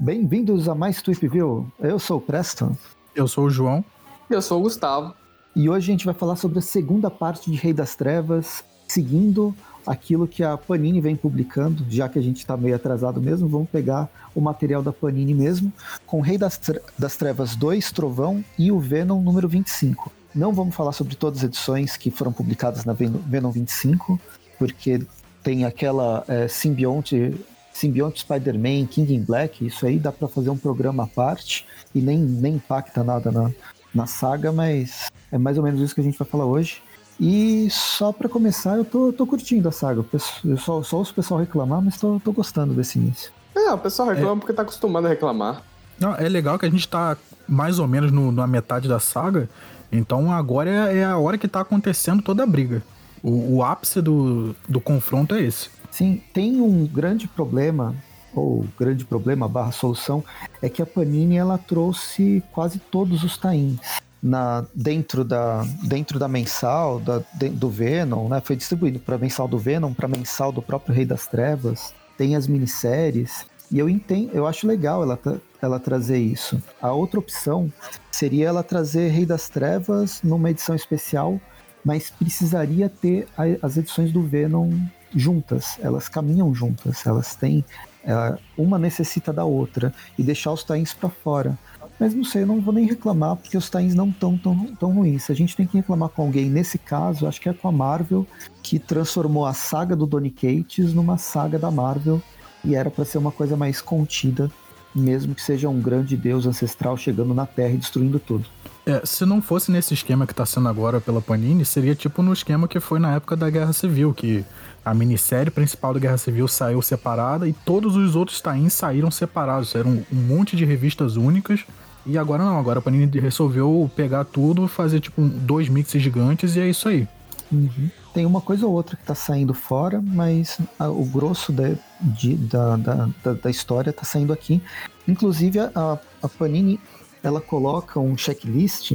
Bem-vindos a mais Tweepville. Eu sou o Preston. Eu sou o João. Eu sou o Gustavo. E hoje a gente vai falar sobre a segunda parte de Rei das Trevas, seguindo aquilo que a Panini vem publicando, já que a gente está meio atrasado mesmo, vamos pegar o material da Panini mesmo, com Rei das, das Trevas 2, Trovão e o Venom número 25. Não vamos falar sobre todas as edições que foram publicadas na Venom 25, porque tem aquela é, simbionte, simbionte Spider-Man, King in Black, isso aí dá para fazer um programa à parte e nem, nem impacta nada na, na saga, mas é mais ou menos isso que a gente vai falar hoje. E só para começar, eu tô, tô curtindo a saga. Eu só, só ouço o pessoal reclamar, mas tô, tô gostando desse início. É, o pessoal reclama é. porque tá acostumado a reclamar. Não, é legal que a gente tá mais ou menos no, na metade da saga, então agora é, é, a hora que tá acontecendo toda a briga. O, o ápice do, do confronto é esse. Sim, tem um grande problema, ou grande problema barra solução, é que a Panini ela trouxe quase todos os tains na, dentro, da, dentro da mensal da, de, do Venom, né? Foi distribuído para mensal do Venom, para mensal do próprio Rei das Trevas. Tem as minisséries. E eu entendo, eu acho legal ela, ela trazer isso. A outra opção seria ela trazer Rei das Trevas numa edição especial, mas precisaria ter a, as edições do Venom juntas. Elas caminham juntas. Elas têm. Ela, uma necessita da outra. E deixar os tains para fora. Mas não sei, eu não vou nem reclamar, porque os times não estão tão, tão ruins. Se a gente tem que reclamar com alguém, nesse caso, acho que é com a Marvel, que transformou a saga do Donny Cates numa saga da Marvel, e era para ser uma coisa mais contida, mesmo que seja um grande deus ancestral chegando na Terra e destruindo tudo. É, se não fosse nesse esquema que tá sendo agora pela Panini, seria tipo no esquema que foi na época da Guerra Civil, que a minissérie principal da Guerra Civil saiu separada e todos os outros tains saíram separados. Eram um monte de revistas únicas e agora não, agora a Panini resolveu pegar tudo, fazer tipo dois mixes gigantes e é isso aí. Uhum. Tem uma coisa ou outra que tá saindo fora, mas a, o grosso de, de, da, da, da, da, história tá saindo aqui. Inclusive a, a Panini ela coloca um checklist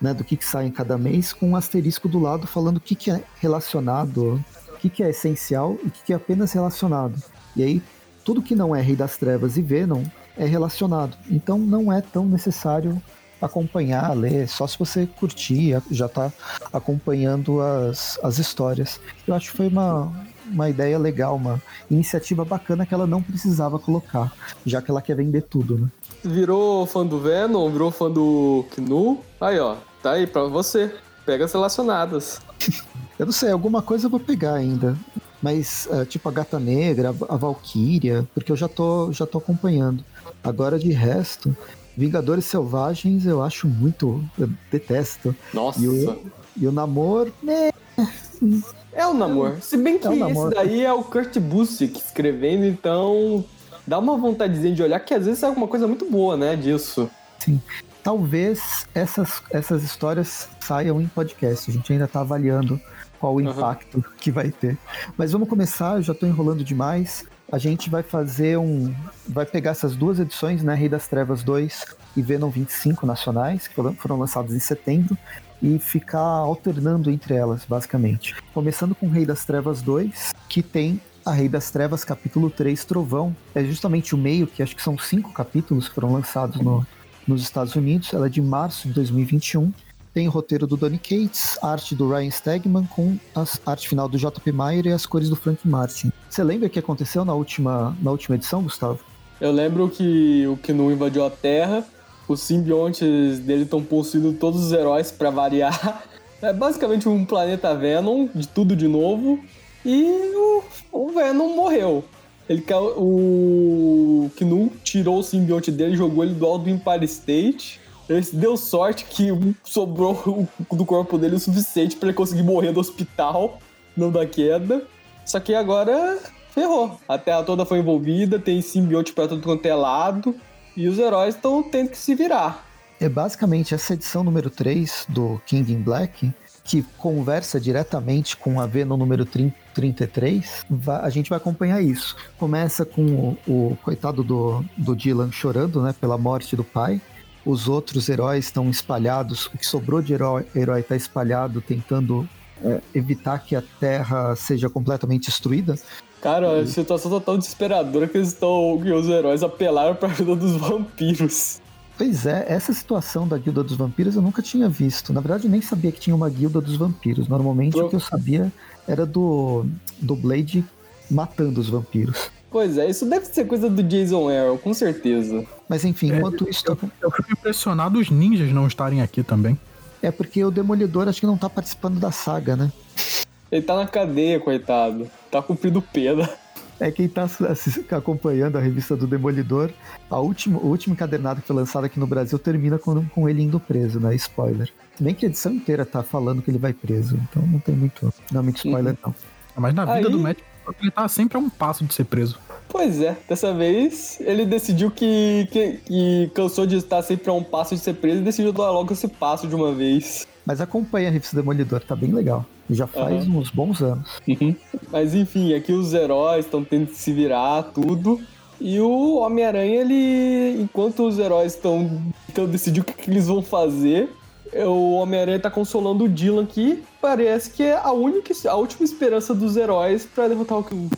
né, do que, que sai em cada mês com um asterisco do lado falando o que, que é relacionado, o que, que é essencial e o que, que é apenas relacionado. E aí, tudo que não é Rei das Trevas e Venom é relacionado. Então não é tão necessário acompanhar, ler, só se você curtir, já está acompanhando as, as histórias. Eu acho que foi uma, uma ideia legal, uma iniciativa bacana que ela não precisava colocar, já que ela quer vender tudo, né? Virou fã do Venom, virou fã do Knu, aí ó, tá aí pra você, pega as relacionadas. eu não sei, alguma coisa eu vou pegar ainda. Mas, uh, tipo, a Gata Negra, a Valkyria, porque eu já tô, já tô acompanhando. Agora, de resto, Vingadores Selvagens eu acho muito. Eu detesto. Nossa! E o, e o Namor. Né? É o Namor. Se bem que é esse daí é o Kurt Busiek escrevendo, então dá uma vontadezinha de olhar que às vezes é alguma coisa muito boa, né, disso. Sim. Talvez essas, essas histórias saiam em podcast. A gente ainda tá avaliando qual o uhum. impacto que vai ter. Mas vamos começar, eu já tô enrolando demais a gente vai fazer um. Vai pegar essas duas edições, né? Rei das Trevas 2 e Venom 25 nacionais, que foram lançados em setembro, e ficar alternando entre elas, basicamente. Começando com Rei das Trevas 2, que tem a Rei das Trevas, capítulo 3, Trovão. É justamente o meio, que acho que são cinco capítulos que foram lançados no, nos Estados Unidos. Ela é de março de 2021. Tem o roteiro do Donny Cates, arte do Ryan Stegman, com a arte final do JP Mayer e as cores do Frank Martin. Você lembra o que aconteceu na última, na última edição, Gustavo? Eu lembro que o Knu invadiu a Terra, os simbiontes dele estão possuindo todos os heróis para variar. É basicamente um planeta Venom, de tudo de novo, e o, o Venom morreu. Ele, o Knu tirou o simbionte dele, jogou ele do alto do Empire State ele deu sorte que sobrou do corpo dele o suficiente para ele conseguir morrer do hospital, não da queda. Só que agora ferrou. A Terra toda foi envolvida, tem simbionte pra todo quanto é lado, e os heróis estão tendo que se virar. É basicamente essa edição número 3 do King in Black, que conversa diretamente com a Venom número 33, a gente vai acompanhar isso. Começa com o, o coitado do, do Dylan chorando, né, pela morte do pai, os outros heróis estão espalhados, o que sobrou de herói está espalhado, tentando é, evitar que a Terra seja completamente destruída. Cara, a situação tá tão desesperadora que eles estão. que os heróis apelaram pra ajuda dos vampiros. Pois é, essa situação da Guilda dos Vampiros eu nunca tinha visto. Na verdade, eu nem sabia que tinha uma Guilda dos Vampiros. Normalmente Pro... o que eu sabia era do, do Blade matando os vampiros. Pois é, isso deve ser coisa do Jason Aaron, com certeza. Mas enfim, é, enquanto isso. Eu, eu fico impressionado os ninjas não estarem aqui também. É porque o Demolidor acho que não tá participando da saga, né? Ele tá na cadeia, coitado. Tá cumprindo pena. É quem tá acompanhando a revista do Demolidor. A última, o último encadernado que foi lançado aqui no Brasil termina com, com ele indo preso, né? Spoiler. Se bem que a edição inteira tá falando que ele vai preso, então não tem muito, não é muito spoiler, uhum. não. Mas na vida Aí... do Matt, ele tá sempre a um passo de ser preso. Pois é, dessa vez ele decidiu que, que, que, cansou de estar sempre a um passo de ser preso e decidiu dar logo esse passo de uma vez. Mas acompanha a revista Demolidor, tá bem legal. Já faz uhum. uns bons anos. Uhum. Mas enfim, aqui os heróis estão tendo que se virar, tudo. E o Homem-Aranha, ele. Enquanto os heróis estão então decidir o que, que, eles vão fazer, o Homem-Aranha tá consolando o Dylan que parece que é a única, a última esperança dos heróis para derrotar o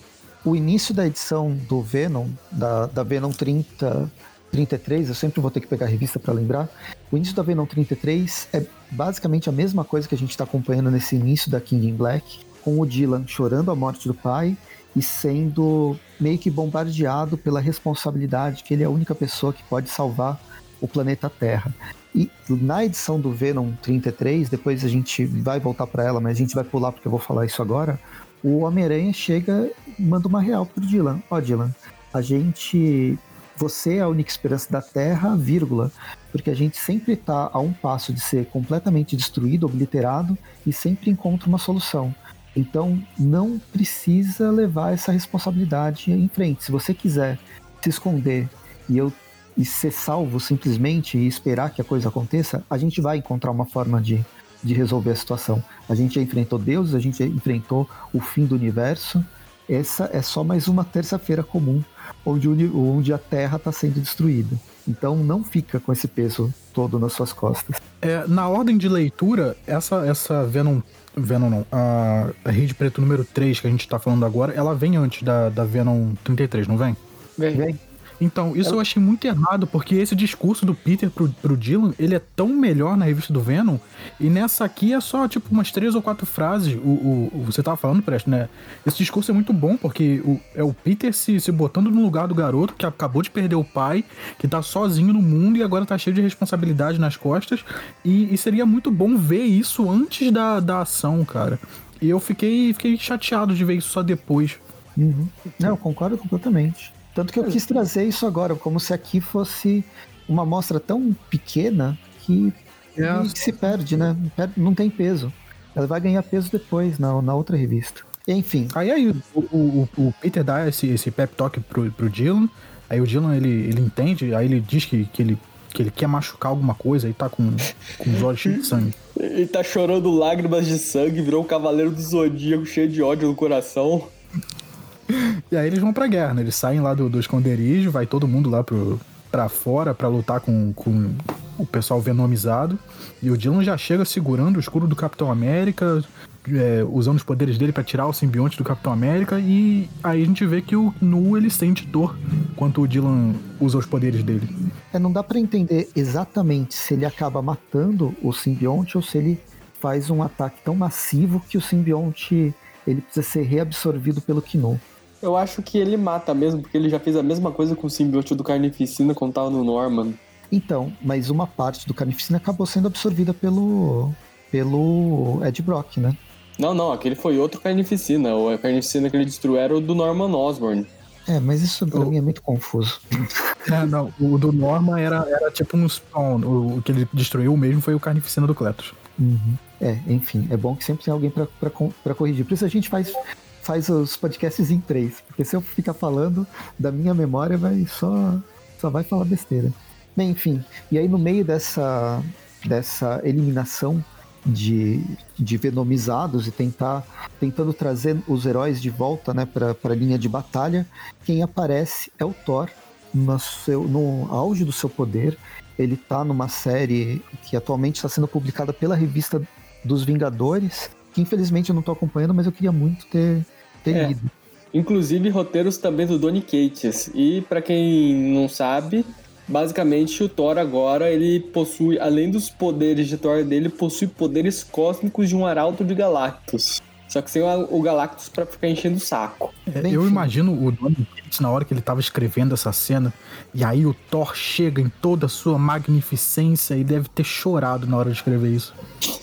O início da edição do Venom, da, da Venom 30, 33, eu sempre vou ter que pegar a revista para lembrar. O início da Venom 33 é basicamente a mesma coisa que a gente está acompanhando nesse início da King in Black, com o Dylan chorando a morte do pai e sendo meio que bombardeado pela responsabilidade que ele é a única pessoa que pode salvar o planeta Terra. E na edição do Venom 33, depois a gente vai voltar para ela, mas a gente vai pular porque eu vou falar isso agora. O Homem-Aranha chega e manda uma real pro Dylan. Ó, oh, Dylan, a gente. Você é a única esperança da Terra, vírgula, porque a gente sempre está a um passo de ser completamente destruído, obliterado, e sempre encontra uma solução. Então, não precisa levar essa responsabilidade em frente. Se você quiser se esconder e eu e ser salvo simplesmente e esperar que a coisa aconteça, a gente vai encontrar uma forma de, de resolver a situação. A gente já enfrentou Deus, a gente já enfrentou o fim do universo. Essa é só mais uma terça-feira comum onde, onde a Terra está sendo destruída. Então não fica com esse peso todo nas suas costas. É, na ordem de leitura, essa, essa Venom. Venom não. A, a Rede Preto número 3 que a gente está falando agora, ela vem antes da, da Venom 33, não vem? Vem. vem. Então, isso eu achei muito errado, porque esse discurso do Peter pro, pro Dylan, ele é tão melhor na revista do Venom, e nessa aqui é só, tipo, umas três ou quatro frases. O, o, o você tava falando, Presto, né? Esse discurso é muito bom, porque o, é o Peter se, se botando no lugar do garoto que acabou de perder o pai, que tá sozinho no mundo e agora tá cheio de responsabilidade nas costas, e, e seria muito bom ver isso antes da, da ação, cara. E eu fiquei, fiquei chateado de ver isso só depois. Uhum. Não, eu concordo completamente. Tanto que eu quis trazer isso agora, como se aqui fosse uma amostra tão pequena que, é. se perde, né? Não tem peso. Ela vai ganhar peso depois na, na outra revista. Enfim. Aí, aí o, o, o, Peter dá esse, esse pep talk pro, pro Dylan. Aí o Dylan ele, ele entende, aí ele diz que, que, ele, que ele quer machucar alguma coisa e tá com, com os olhos cheios de sangue. Ele tá chorando lágrimas de sangue, virou um cavaleiro do zodíaco cheio de ódio no coração. E aí eles vão pra guerra, né? Eles saem lá do, do esconderijo, vai todo mundo lá pro, pra fora pra lutar com, com o pessoal venomizado. E o Dylan já chega segurando o escudo do Capitão América, é, usando os poderes dele para tirar o simbionte do Capitão América. E aí a gente vê que o Nu ele sente dor enquanto o Dylan usa os poderes dele. É, não dá para entender exatamente se ele acaba matando o simbionte ou se ele faz um ataque tão massivo que o simbionte ele precisa ser reabsorvido pelo Kino. Eu acho que ele mata mesmo, porque ele já fez a mesma coisa com o simbionte do Carnificina quando tava no Norman. Então, mas uma parte do Carnificina acabou sendo absorvida pelo pelo Ed Brock, né? Não, não, aquele foi outro Carnificina. O Carnificina que ele destruiu era o do Norman Osborn. É, mas isso pra o... mim é muito confuso. É, não, o do Norman era, era tipo um spawn. O, o que ele destruiu mesmo foi o Carnificina do Cletus. Uhum. É, enfim, é bom que sempre tem alguém para corrigir. Por isso a gente faz faz os podcasts em três. Porque se eu ficar falando da minha memória, vai só, só vai falar besteira. Bem, enfim. E aí no meio dessa, dessa eliminação de, de venomizados e tentar tentando trazer os heróis de volta né, para a linha de batalha, quem aparece é o Thor no, seu, no auge do seu poder. Ele tá numa série que atualmente está sendo publicada pela revista dos Vingadores, que infelizmente eu não tô acompanhando, mas eu queria muito ter, ter É. lido. Inclusive roteiros também do Donny Cates. E pra quem não sabe, basicamente o Thor agora ele possui, além dos poderes de Thor dele, possui poderes cósmicos de um arauto de Galactus. Só que sem o Galactus pra ficar enchendo o saco. É, eu imagino o Donny Cates na hora que ele tava escrevendo essa cena, e aí o Thor chega em toda a sua magnificência e deve ter chorado na hora de escrever isso.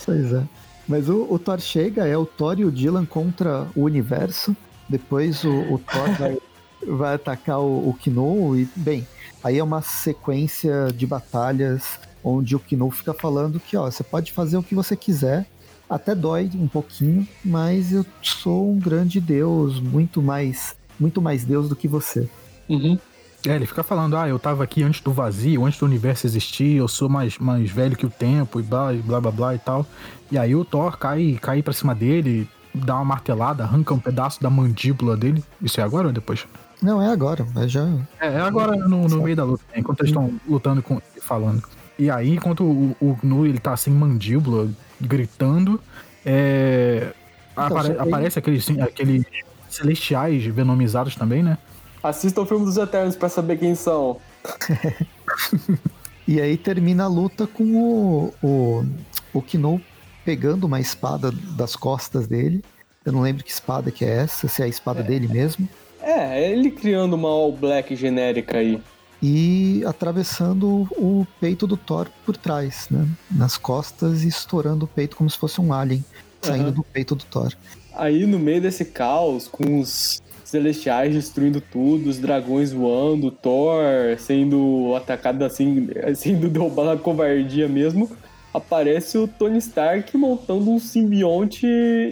Pois é. Mas o, o Thor chega, é o Thor e o Dylan contra o universo. Depois o, o Thor vai, vai atacar o, o Kino e, bem, aí é uma sequência de batalhas onde o Kino fica falando que, ó, você pode fazer o que você quiser, até dói um pouquinho, mas eu sou um grande deus, muito mais, muito mais deus do que você. Uhum. É, ele fica falando, ah, eu tava aqui antes do vazio, antes do universo existir, eu sou mais, mais velho que o tempo e blá, blá, blá, blá e tal. E aí o Thor cai, cai pra cima dele, dá uma martelada, arranca um pedaço da mandíbula dele. Isso é agora ou depois? Não, é agora, mas já. É, é agora no, no meio da luta, né, enquanto eles estão lutando com e falando. E aí, enquanto o, o Gnu ele tá sem mandíbula, gritando, é, apare- que aí- aparece aqueles, sim, aqueles celestiais venomizados também, né? Assista o filme dos Eternos pra saber quem são. E aí termina a luta com o, o, o Kino pegando uma espada das costas dele. Eu não lembro que espada que é essa, se é a espada dele mesmo. É, ele criando uma All Black genérica aí. E atravessando o peito do Thor por trás, né? Nas costas e estourando o peito como se fosse um alien saindo Aham. do peito do Thor. Aí no meio desse caos, com os celestiais destruindo tudo, os dragões voando, Thor sendo atacado assim, sendo derrubado na covardia mesmo, aparece o Tony Stark montando um simbionte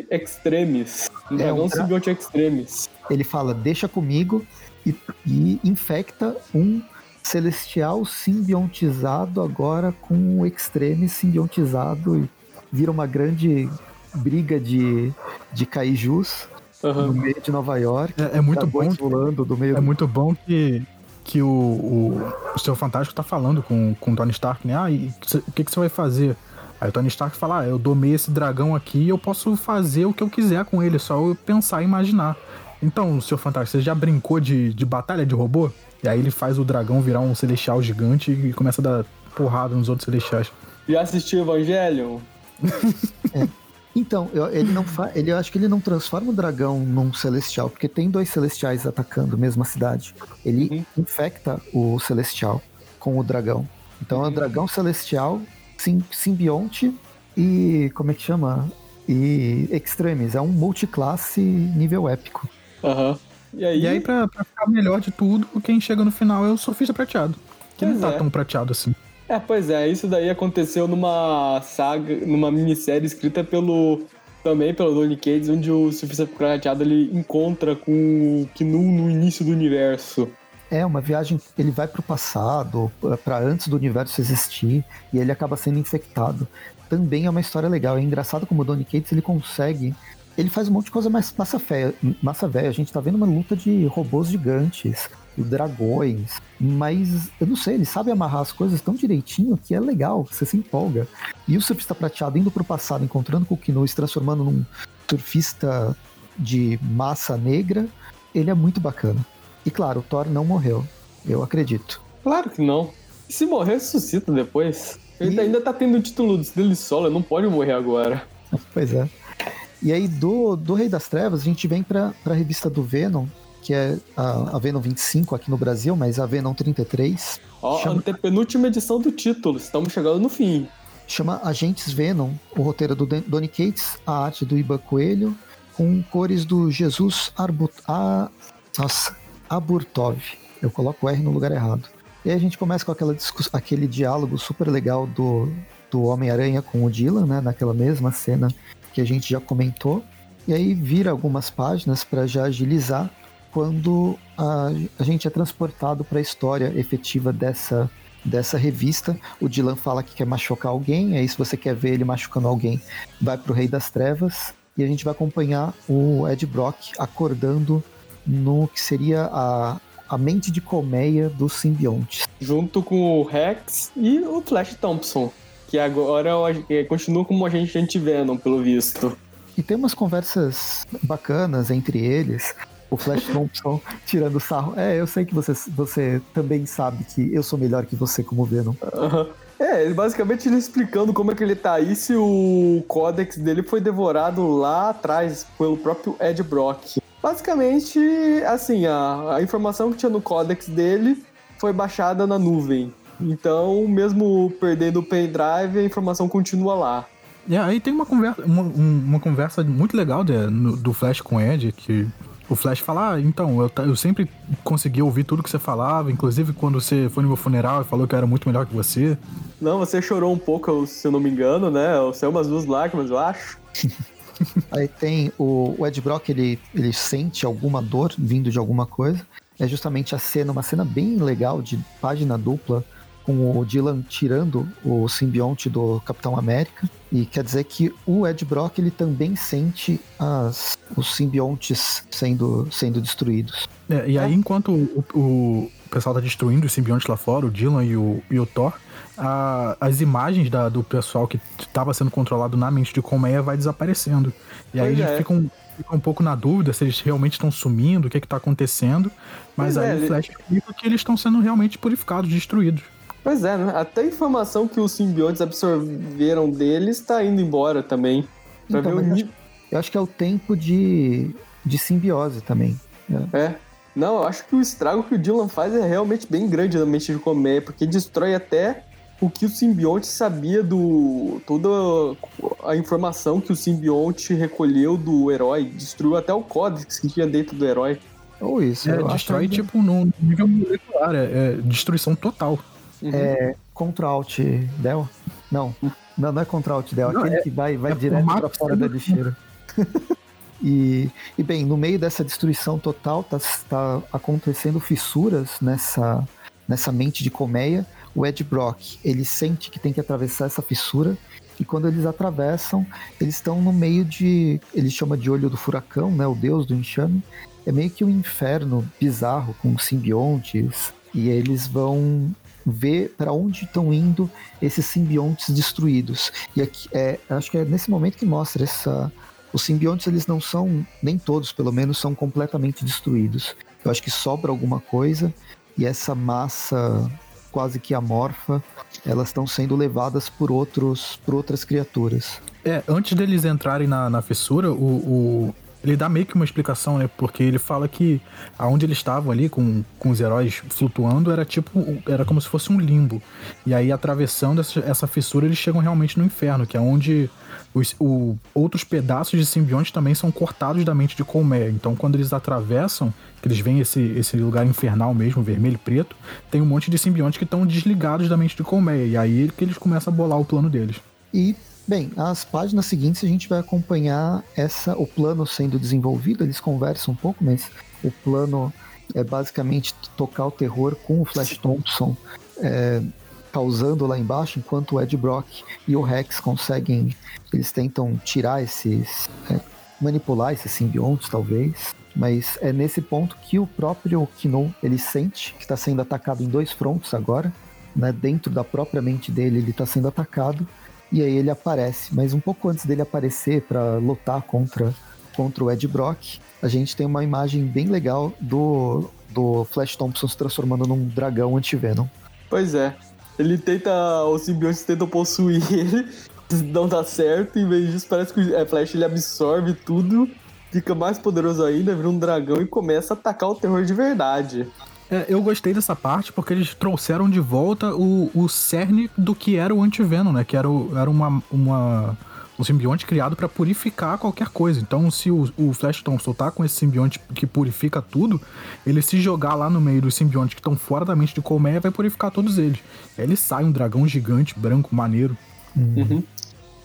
extremis. Um É, dragão um simbionte extremis. Ele fala, deixa comigo, e, e infecta um celestial simbiontizado agora com o Extreme simbiontizado e vira uma grande briga de, de kaijus no Aham. meio de Nova York. É, é muito dragões bom. voando do meio É muito bom que, que o, o, o seu Fantástico tá falando com, com o Tony Stark, né? Ah, e cê- o que, que você vai fazer? Aí o Tony Stark fala: Ah, eu domei esse dragão aqui e eu posso fazer o que eu quiser com ele, é só eu pensar e imaginar. Então, seu Fantástico, você já brincou de, de batalha de robô? E aí ele faz o dragão virar um celestial gigante e começa a dar porrada nos outros celestiais. Já assistiu Evangelion? Então, eu, ele não fa... ele eu acho que ele não transforma o dragão num celestial, porque tem dois celestiais atacando a mesma cidade. Ele Uhum. infecta o celestial com o dragão. Então é o dragão celestial, sim, simbionte e como é que chama? E extremis, é um multiclasse nível épico. Aham. E aí, E aí, pra, pra ficar melhor de tudo, quem chega no final é o Sofista Prateado. Que não Pois tá é. tão prateado assim. É, pois é, isso daí aconteceu numa saga, numa minissérie escrita pelo também pelo Donny Cates, onde o Surfista Prateado ele encontra com o Knu no início do universo. É uma viagem, ele vai pro passado, para antes do universo existir, e ele acaba sendo infectado. Também é uma história legal. É engraçado como o Donny Cates ele consegue. Ele faz um monte de coisa mais massa fé, massa velha. A gente tá vendo uma luta de robôs gigantes, dragões, mas eu não sei, ele sabe amarrar as coisas tão direitinho que é legal, você se empolga. E o surfista prateado indo pro passado, encontrando com o Kino, se transformando num surfista de massa negra, ele é muito bacana. E claro, o Thor não morreu. Eu acredito. Claro que não. Se morrer, ressuscita depois. Ele E- ainda tá tendo o título dele solo, ele não pode morrer agora. Pois é. E aí, do, do Rei das Trevas, a gente vem pra, pra revista do Venom, que é a, a Venom 25 aqui no Brasil, mas a Venom 33. Ó, Chama- antepenúltima edição do título, estamos chegando no fim. Chama Agentes Venom, o roteiro do Donny Cates, a arte do Iba Coelho, com cores do Jesus Arbut, a, nossa, Aburtov. Eu coloco o R no lugar errado. E aí a gente começa com aquela discuss- aquele diálogo super legal do, do Homem-Aranha com o Dylan, né? Naquela mesma cena que a gente já comentou. E aí vira algumas páginas para já agilizar quando a, a gente é transportado para a história efetiva dessa, dessa revista. O Dylan fala que quer machucar alguém, aí se você quer ver ele machucando alguém, vai pro Rei das Trevas. E a gente vai acompanhar o Ed Brock acordando no que seria a, a mente de colmeia dos simbiontes. Junto com o Rex e o Flash Thompson, que agora é, continua como agente anti-Venom, pelo visto. E tem umas conversas bacanas entre eles. O Flash Thompson tirando sarro. É, eu sei que você, você também sabe que eu sou melhor que você como Venom. Uhum. É, ele basicamente ele explicando como é que ele tá aí se o códex dele foi devorado lá atrás pelo próprio Ed Brock. Basicamente, assim, a, a informação que tinha no códex dele foi baixada na nuvem. Então, mesmo perdendo o pendrive, a informação continua lá. E aí tem uma conversa, uma, uma conversa muito legal de, no, do Flash com o Ed, que o Flash fala, ah, então, eu, eu sempre consegui ouvir tudo que você falava, inclusive quando você foi no meu funeral e falou que eu era muito melhor que você. Não, você chorou um pouco, se eu não me engano, né? Saiu umas duas lágrimas, eu acho. Aí tem o, o, Ed Brock, ele, ele sente alguma dor vindo de alguma coisa. É justamente a cena, uma cena bem legal de página dupla, com o Dylan tirando o simbionte do Capitão América. E quer dizer que o Ed Brock ele também sente as, os simbiontes sendo, sendo destruídos. É, e aí, enquanto o, o, pessoal tá destruindo os simbiontes lá fora, o Dylan e o, e o Thor, a, as imagens da, do pessoal que estava sendo controlado na mente de Colmeia vai desaparecendo. E aí eles é. ficam, ficam um pouco na dúvida se eles realmente estão sumindo, o que está acontecendo. Mas pois aí é, o Flash explica que eles estão sendo realmente purificados, destruídos. Pois é, né? Até a informação que os simbiontes absorveram deles está indo embora também. Pra então, ver o... eu, acho, eu acho que é o tempo de, de simbiose também. Né? É. Não, eu acho que o estrago que o Dylan faz é realmente bem grande na mente de Comé, porque destrói até o que o simbionte sabia do. toda a informação que o simbionte recolheu do herói. Destruiu até o código que tinha dentro do herói. Ou isso. É, destrói, tipo, no nível molecular. É, é destruição total. Uhum. É Ctrl Alt Del? Não. Não, não é Ctrl Alt Del, não, aquele é, que vai, vai é direto para fora da lixeira. e, e bem, no meio dessa destruição total, tá, tá acontecendo fissuras nessa, nessa mente de colmeia. O Ed Brock, ele sente que tem que atravessar essa fissura e quando eles atravessam, eles estão no meio de. Ele chama de olho do furacão, né? O deus do enxame. É meio que um inferno bizarro com simbiontes. E eles vão ver para onde estão indo esses simbiontes destruídos. E aqui, é, acho que é nesse momento que mostra essa. Os simbiontes, eles não são, nem todos pelo menos, são completamente destruídos. Eu acho que sobra alguma coisa e essa massa quase que amorfa, elas estão sendo levadas por outros, por outras criaturas. É, antes deles entrarem na, na fissura, o, o ele dá meio que uma explicação, né? Porque ele fala que aonde eles estavam ali com, com os heróis flutuando era tipo, era como se fosse um limbo. E aí, atravessando essa, essa fissura, eles chegam realmente no inferno, que é onde os o, outros pedaços de simbionte também são cortados da mente de Colmé. Então, quando eles atravessam, que eles veem esse, esse lugar infernal mesmo, vermelho e preto, tem um monte de simbiontes que estão desligados da mente de Colmé. E aí que eles começam a bolar o plano deles. E Bem, as páginas seguintes a gente vai acompanhar essa, o plano sendo desenvolvido, eles conversam um pouco, mas o plano é basicamente tocar o terror com o Flash Thompson é, causando lá embaixo, enquanto o Ed Brock e o Rex conseguem, eles tentam tirar esses, é, manipular esses simbiontes talvez, mas é nesse ponto que o próprio Kino ele sente que está sendo atacado em dois frontos agora, né, dentro da própria mente dele ele está sendo atacado e aí ele aparece. Mas um pouco antes dele aparecer para lutar contra, contra o Ed Brock, a gente tem uma imagem bem legal do, do Flash Thompson se transformando num dragão anti-Venom. Pois é. Ele tenta. Os simbiontes tentam possuir ele, não dá certo, em vez disso, parece que o é, Flash ele absorve tudo, fica mais poderoso ainda, vira um dragão e começa a atacar o terror de verdade. É, eu gostei dessa parte porque eles trouxeram de volta o, o cerne do que era o antivenom, né? Que era, o, era uma, uma, um simbionte criado para purificar qualquer coisa. Então, se o, o Flash Thompson tá com esse simbionte que purifica tudo, ele se jogar lá no meio dos simbiontes que estão fora da mente de Colmeia, vai purificar todos eles. Aí ele sai um dragão gigante, branco, maneiro. Uhum.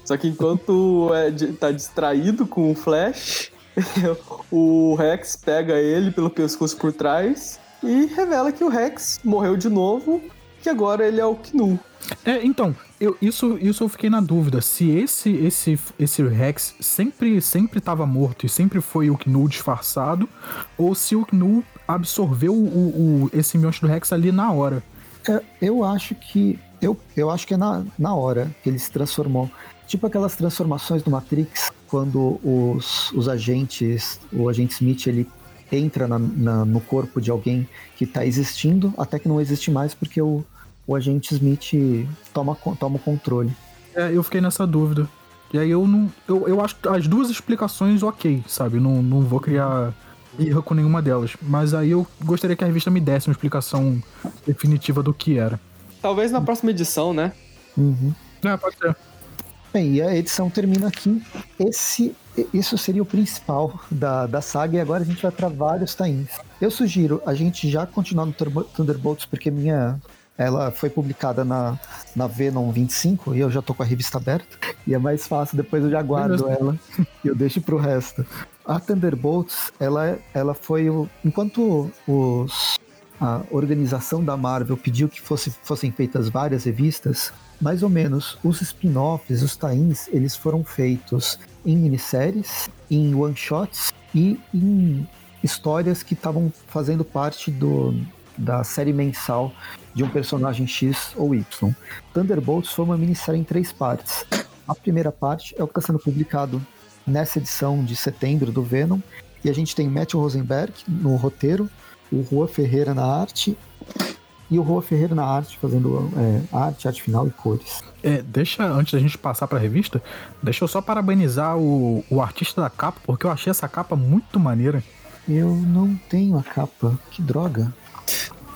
Só que enquanto é, tá distraído com o Flash, o Rex pega ele pelo pescoço por trás e revela que o Rex morreu de novo, que agora ele é o Knu. É, então, eu, isso, isso eu fiquei na dúvida. Se esse esse esse Rex sempre sempre estava morto e sempre foi o Knu disfarçado, ou se o Knu absorveu o, o, esse simbionte do Rex ali na hora. É, eu acho que. Eu, eu acho que é na, na hora que ele se transformou. Tipo aquelas transformações do Matrix, quando os, os agentes, o agente Smith, ele entra na, na, no corpo de alguém que está existindo, até que não existe mais, porque o, o agente Smith toma, toma o controle. É, eu fiquei nessa dúvida. E aí eu não. Eu, eu acho as duas explicações ok, sabe? Não, não vou criar birra com nenhuma delas. Mas aí eu gostaria que a revista me desse uma explicação definitiva do que era. Talvez na próxima edição, né? Uhum. É, pode ser. Bem, e a edição termina aqui. Esse, isso seria o principal da, da saga, e agora a gente vai para vários tains. Eu sugiro a gente já continuar no Thunderbolts, porque minha. Ela foi publicada na, na Venom 25 e eu já tô com a revista aberta. E é mais fácil, depois eu já guardo ela e eu deixo pro resto. A Thunderbolts, ela, ela foi o. Enquanto os, a organização da Marvel pediu que fosse, fossem feitas várias revistas, mais ou menos os spin-offs, os tains, eles foram feitos em minisséries, em one-shots e em histórias que estavam fazendo parte do, da série mensal de um personagem X ou Y. Thunderbolts foi uma minissérie em três partes. A primeira parte é o que está sendo publicado nessa edição de setembro do Venom, e a gente tem Matthew Rosenberg no roteiro, o Rua Ferreira na arte e o Rua Ferreira na arte, fazendo é, arte, arte final e cores. É, deixa, antes da gente passar pra revista, deixa eu só parabenizar o, o artista da capa, porque eu achei essa capa muito maneira. Eu não tenho a capa, que droga.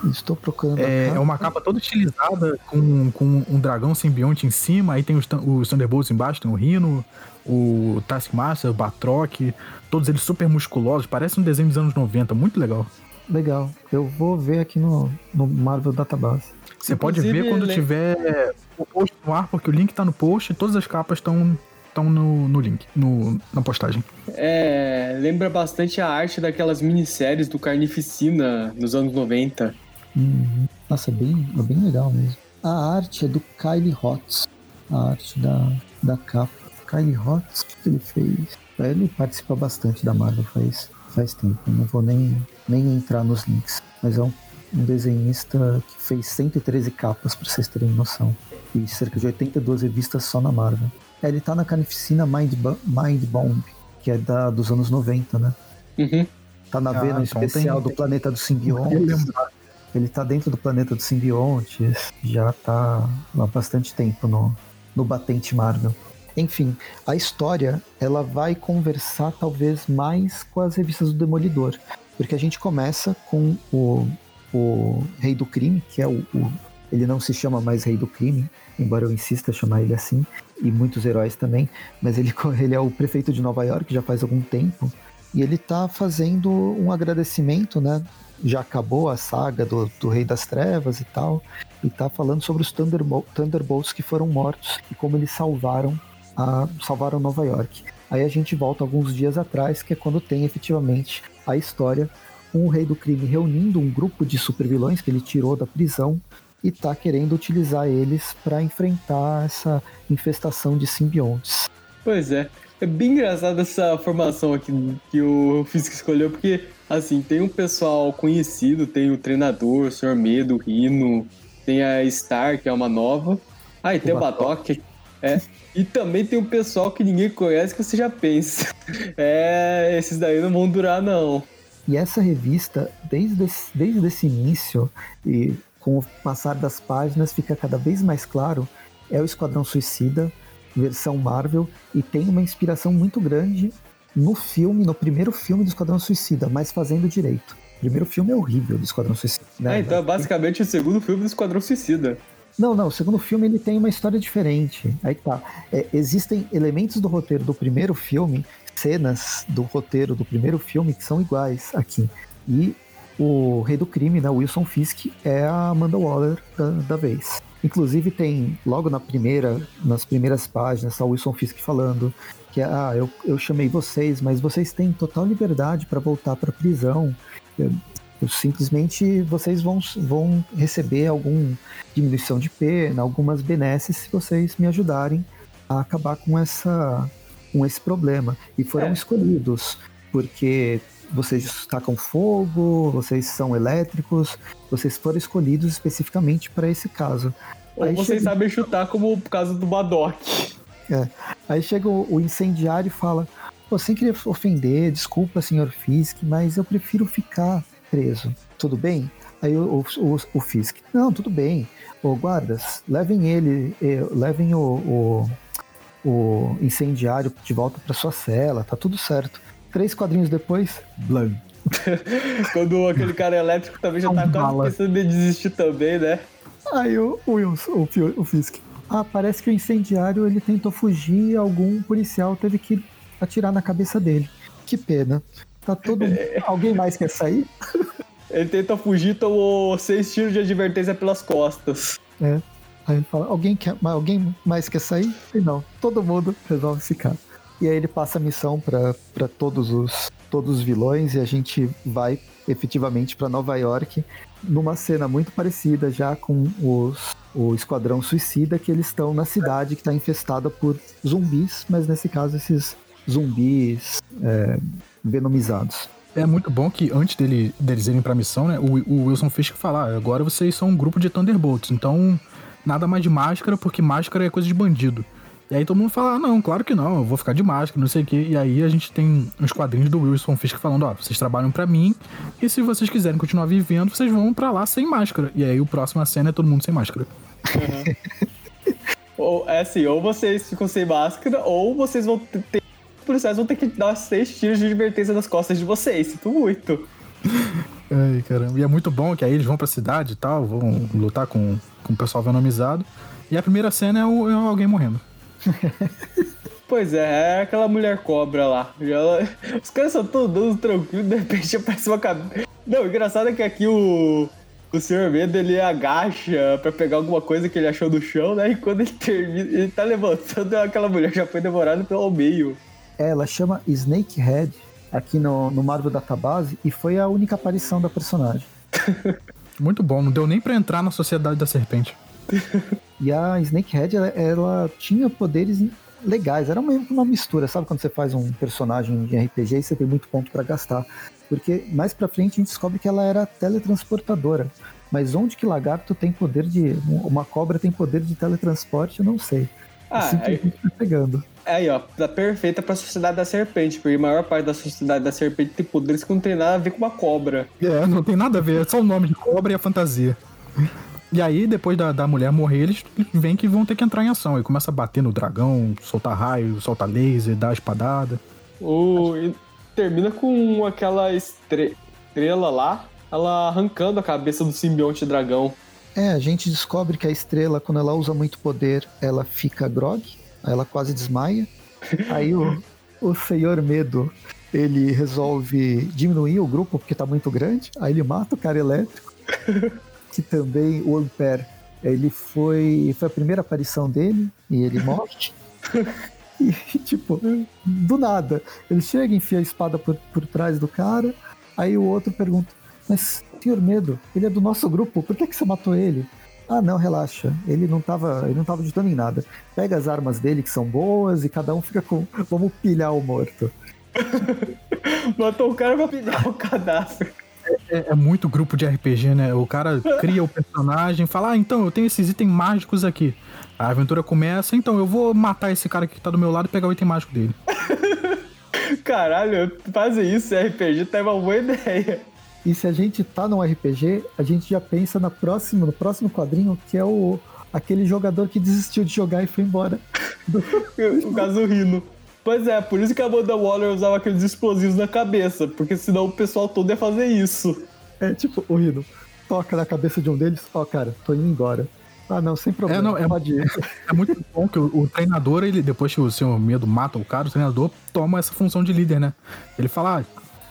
Estou procurando é, é, uma capa toda estilizada, com, com um dragão simbionte em cima, aí tem os, os Thunderbolts embaixo, tem o Rhino, o Taskmaster, o Batroc, todos eles super musculosos, parece um desenho dos anos 90, muito legal. Legal. Eu vou ver aqui no, no Marvel Database. Você pode ver quando tiver o post no ar, porque o link tá no post e todas as capas estão estão no, no link, no, na postagem. É, lembra bastante a arte daquelas minisséries do Carnificina nos anos 90. Uhum. Nossa, é bem, é bem legal mesmo. A arte é do Kylie Hotz, a arte da, da capa. Kylie Hotz, o que ele fez? Ele participa bastante da Marvel faz, faz tempo, não vou nem nem entrar nos links. Mas é um, um desenhista que fez 113 capas, para vocês terem noção. E cerca de 82 revistas só na Marvel. É, ele tá na carnificina Mind, Mind Bomb, que é da, dos anos 90, né? Uhum. Tá na ah, Venom então especial tem, do planeta dos simbiontes. Ele tá dentro do planeta dos simbiontes, já tá há bastante tempo no, no batente Marvel. Enfim, a história ela vai conversar talvez mais com as revistas do Demolidor, porque a gente começa com o, o Rei do Crime, que é o, o ele não se chama mais Rei do Crime, embora eu insista chamar ele assim, e muitos heróis também, mas ele, ele é o prefeito de Nova York já faz algum tempo, e ele está fazendo um agradecimento, né? Já acabou a saga do, do Rei das Trevas e tal, e está falando sobre os Thunderbolts que foram mortos e como eles salvaram, a, salvaram Nova York. Aí a gente volta alguns dias atrás, que é quando tem efetivamente a história o rei do crime reunindo um grupo de supervilões que ele tirou da prisão e tá querendo utilizar eles para enfrentar essa infestação de simbiontes. Pois é. É bem engraçado essa formação aqui que o Fisk escolheu, porque, assim, tem um pessoal conhecido, tem o treinador, o Sr. Medo, o Rino, tem a Star, que é uma nova. Ah, e tem o Batok, é. E também tem um pessoal que ninguém conhece que você já pensa. É, esses daí não vão durar, não. E essa revista, desde esse, desde esse início, e com o passar das páginas, fica cada vez mais claro, é o Esquadrão Suicida, versão Marvel, e tem uma inspiração muito grande no filme, no primeiro filme do Esquadrão Suicida, mas fazendo direito. O primeiro filme é horrível do Esquadrão Suicida. Né? Ah, então é basicamente o segundo filme do Esquadrão Suicida. Não, não, o segundo filme ele tem uma história diferente. Aí tá. É, existem elementos do roteiro do primeiro filme, cenas do roteiro do primeiro filme que são iguais aqui. E o rei do crime, né, Wilson Fisk, é a Amanda Waller da, da vez. Inclusive tem, logo na primeira, nas primeiras páginas, tá o Wilson Fisk falando que ah, eu, eu chamei vocês, mas vocês têm total liberdade para voltar para prisão. Simplesmente vocês vão, vão receber alguma diminuição de pena, algumas benesses se vocês me ajudarem a acabar com essa com esse problema. E foram é. escolhidos porque vocês tacam fogo, vocês são elétricos, vocês foram escolhidos especificamente para esse caso. Ou Aí vocês chega... sabem chutar como o caso do Badoc. É. Aí chega o, o incendiário e fala: Pô, sem querer ofender, desculpa, senhor Fisk, mas eu prefiro ficar preso. Tudo bem? Aí o, o, o Fisk: Não, tudo bem. Ô, guardas, levem ele, eh, levem o, o, o incendiário de volta para sua cela, tá tudo certo. Três quadrinhos depois, Blan. Quando aquele cara elétrico também já tá quase pensando em desistir também, né? Aí o, o Wilson, o, o Fisk. Ah, parece que o incendiário ele tentou fugir e algum policial teve que atirar na cabeça dele. Que pena. Tá todo Alguém mais quer sair? Ele tenta fugir, tomou seis tiros de advertência pelas costas. É. Aí ele fala, alguém, quer, alguém mais quer sair? E não, todo mundo resolve ficar. E aí ele passa a missão para todos os, todos os vilões e a gente vai efetivamente para Nova York numa cena muito parecida já com os, o Esquadrão Suicida, que eles estão na cidade que está infestada por zumbis, mas nesse caso esses zumbis é, venomizados. É muito bom que antes dele, deles irem pra missão, né, o, o Wilson Fisk falar, ah, agora vocês são um grupo de Thunderbolts, então nada mais de máscara, porque máscara é coisa de bandido. E aí todo mundo fala, ah, não, claro que não, eu vou ficar de máscara, não sei o quê. E aí a gente tem uns quadrinhos do Wilson Fisk falando, ó, vocês trabalham para mim, e se vocês quiserem continuar vivendo, vocês vão para lá sem máscara. E aí o próximo cena é todo mundo sem máscara. Uhum. ou, é assim, ou vocês ficam sem máscara, ou vocês vão ter policiais vão ter que dar seis tiros de advertência nas costas de vocês. Sinto muito. Ai, caramba. E é muito bom que aí eles vão pra cidade e tal, vão lutar com, com o pessoal venomizado. E a primeira cena é, o, é alguém morrendo. Pois é, é aquela mulher cobra lá. Ela... Os caras são todos tranquilos, de repente aparece uma cabeça. Não, o engraçado é que aqui o. O Sr. Medo ele agacha pra pegar alguma coisa que ele achou no chão, né? E quando ele termina, ele tá levantando, aquela mulher já foi devorada pelo meio. É, ela chama Snakehead aqui no, no Marvel Database e foi a única aparição da personagem. Muito bom, não deu nem para entrar na Sociedade da Serpente. e a Snakehead, ela, ela tinha poderes legais, era meio uma mistura, sabe quando você faz um personagem de RPG e você tem muito ponto para gastar? Porque mais pra frente a gente descobre que ela era teletransportadora. Mas onde que lagarto tem poder de. Uma cobra tem poder de teletransporte, eu não sei. Ah, simplesmente é... pegando. É aí, ó, tá perfeita pra Sociedade da Serpente, porque a maior parte da Sociedade da Serpente tem poderes que não tem nada a ver com uma cobra. É, não tem nada a ver, é só o nome de cobra e a fantasia. E aí, depois da, da mulher morrer, eles vêm que vão ter que entrar em ação. Aí começa a bater no dragão, soltar raio, soltar laser, dar espadada. O... E termina com aquela estre... estrela lá, ela arrancando a cabeça do simbionte dragão. É, a gente descobre que a estrela, quando ela usa muito poder, ela fica grog ela quase desmaia. Aí o, o Senhor Medo, ele resolve diminuir o grupo porque tá muito grande. Aí ele mata o cara elétrico. que também o Ampere, ele foi. Foi a primeira aparição dele e ele morre. E, tipo, do nada, ele chega, enfia a espada por, por trás do cara. Aí o outro pergunta: Mas, senhor Medo, ele é do nosso grupo, por que, que você matou ele? Ah, não, relaxa. Ele não tava, ele não tava ajudando em nada. Pega as armas dele que são boas e cada um fica com. Vamos pilhar o morto. Matou o cara pra pilhar o cadastro. É, é, muito grupo de RPG, né? O cara cria o personagem, fala, ah, então eu tenho esses itens mágicos aqui. A aventura começa, então eu vou matar esse cara que tá do meu lado e pegar o item mágico dele. Caralho, fazer isso em RPG tá uma boa ideia. E se a gente tá num RPG, a gente já pensa na próxima, no próximo quadrinho, que é o aquele jogador que desistiu de jogar e foi embora. o caso do Rino. Pois é, por isso que a Amanda Waller usava aqueles explosivos na cabeça, porque senão o pessoal todo ia fazer isso. É tipo, o Rino toca na cabeça de um deles, ó, oh, cara, tô indo embora. Ah, não, sem problema. É, não, é, pode ir. É, é muito bom que o, o, treinador, ele, depois que o seu medo mata o cara, o treinador toma essa função de líder, né? Ele fala, ah,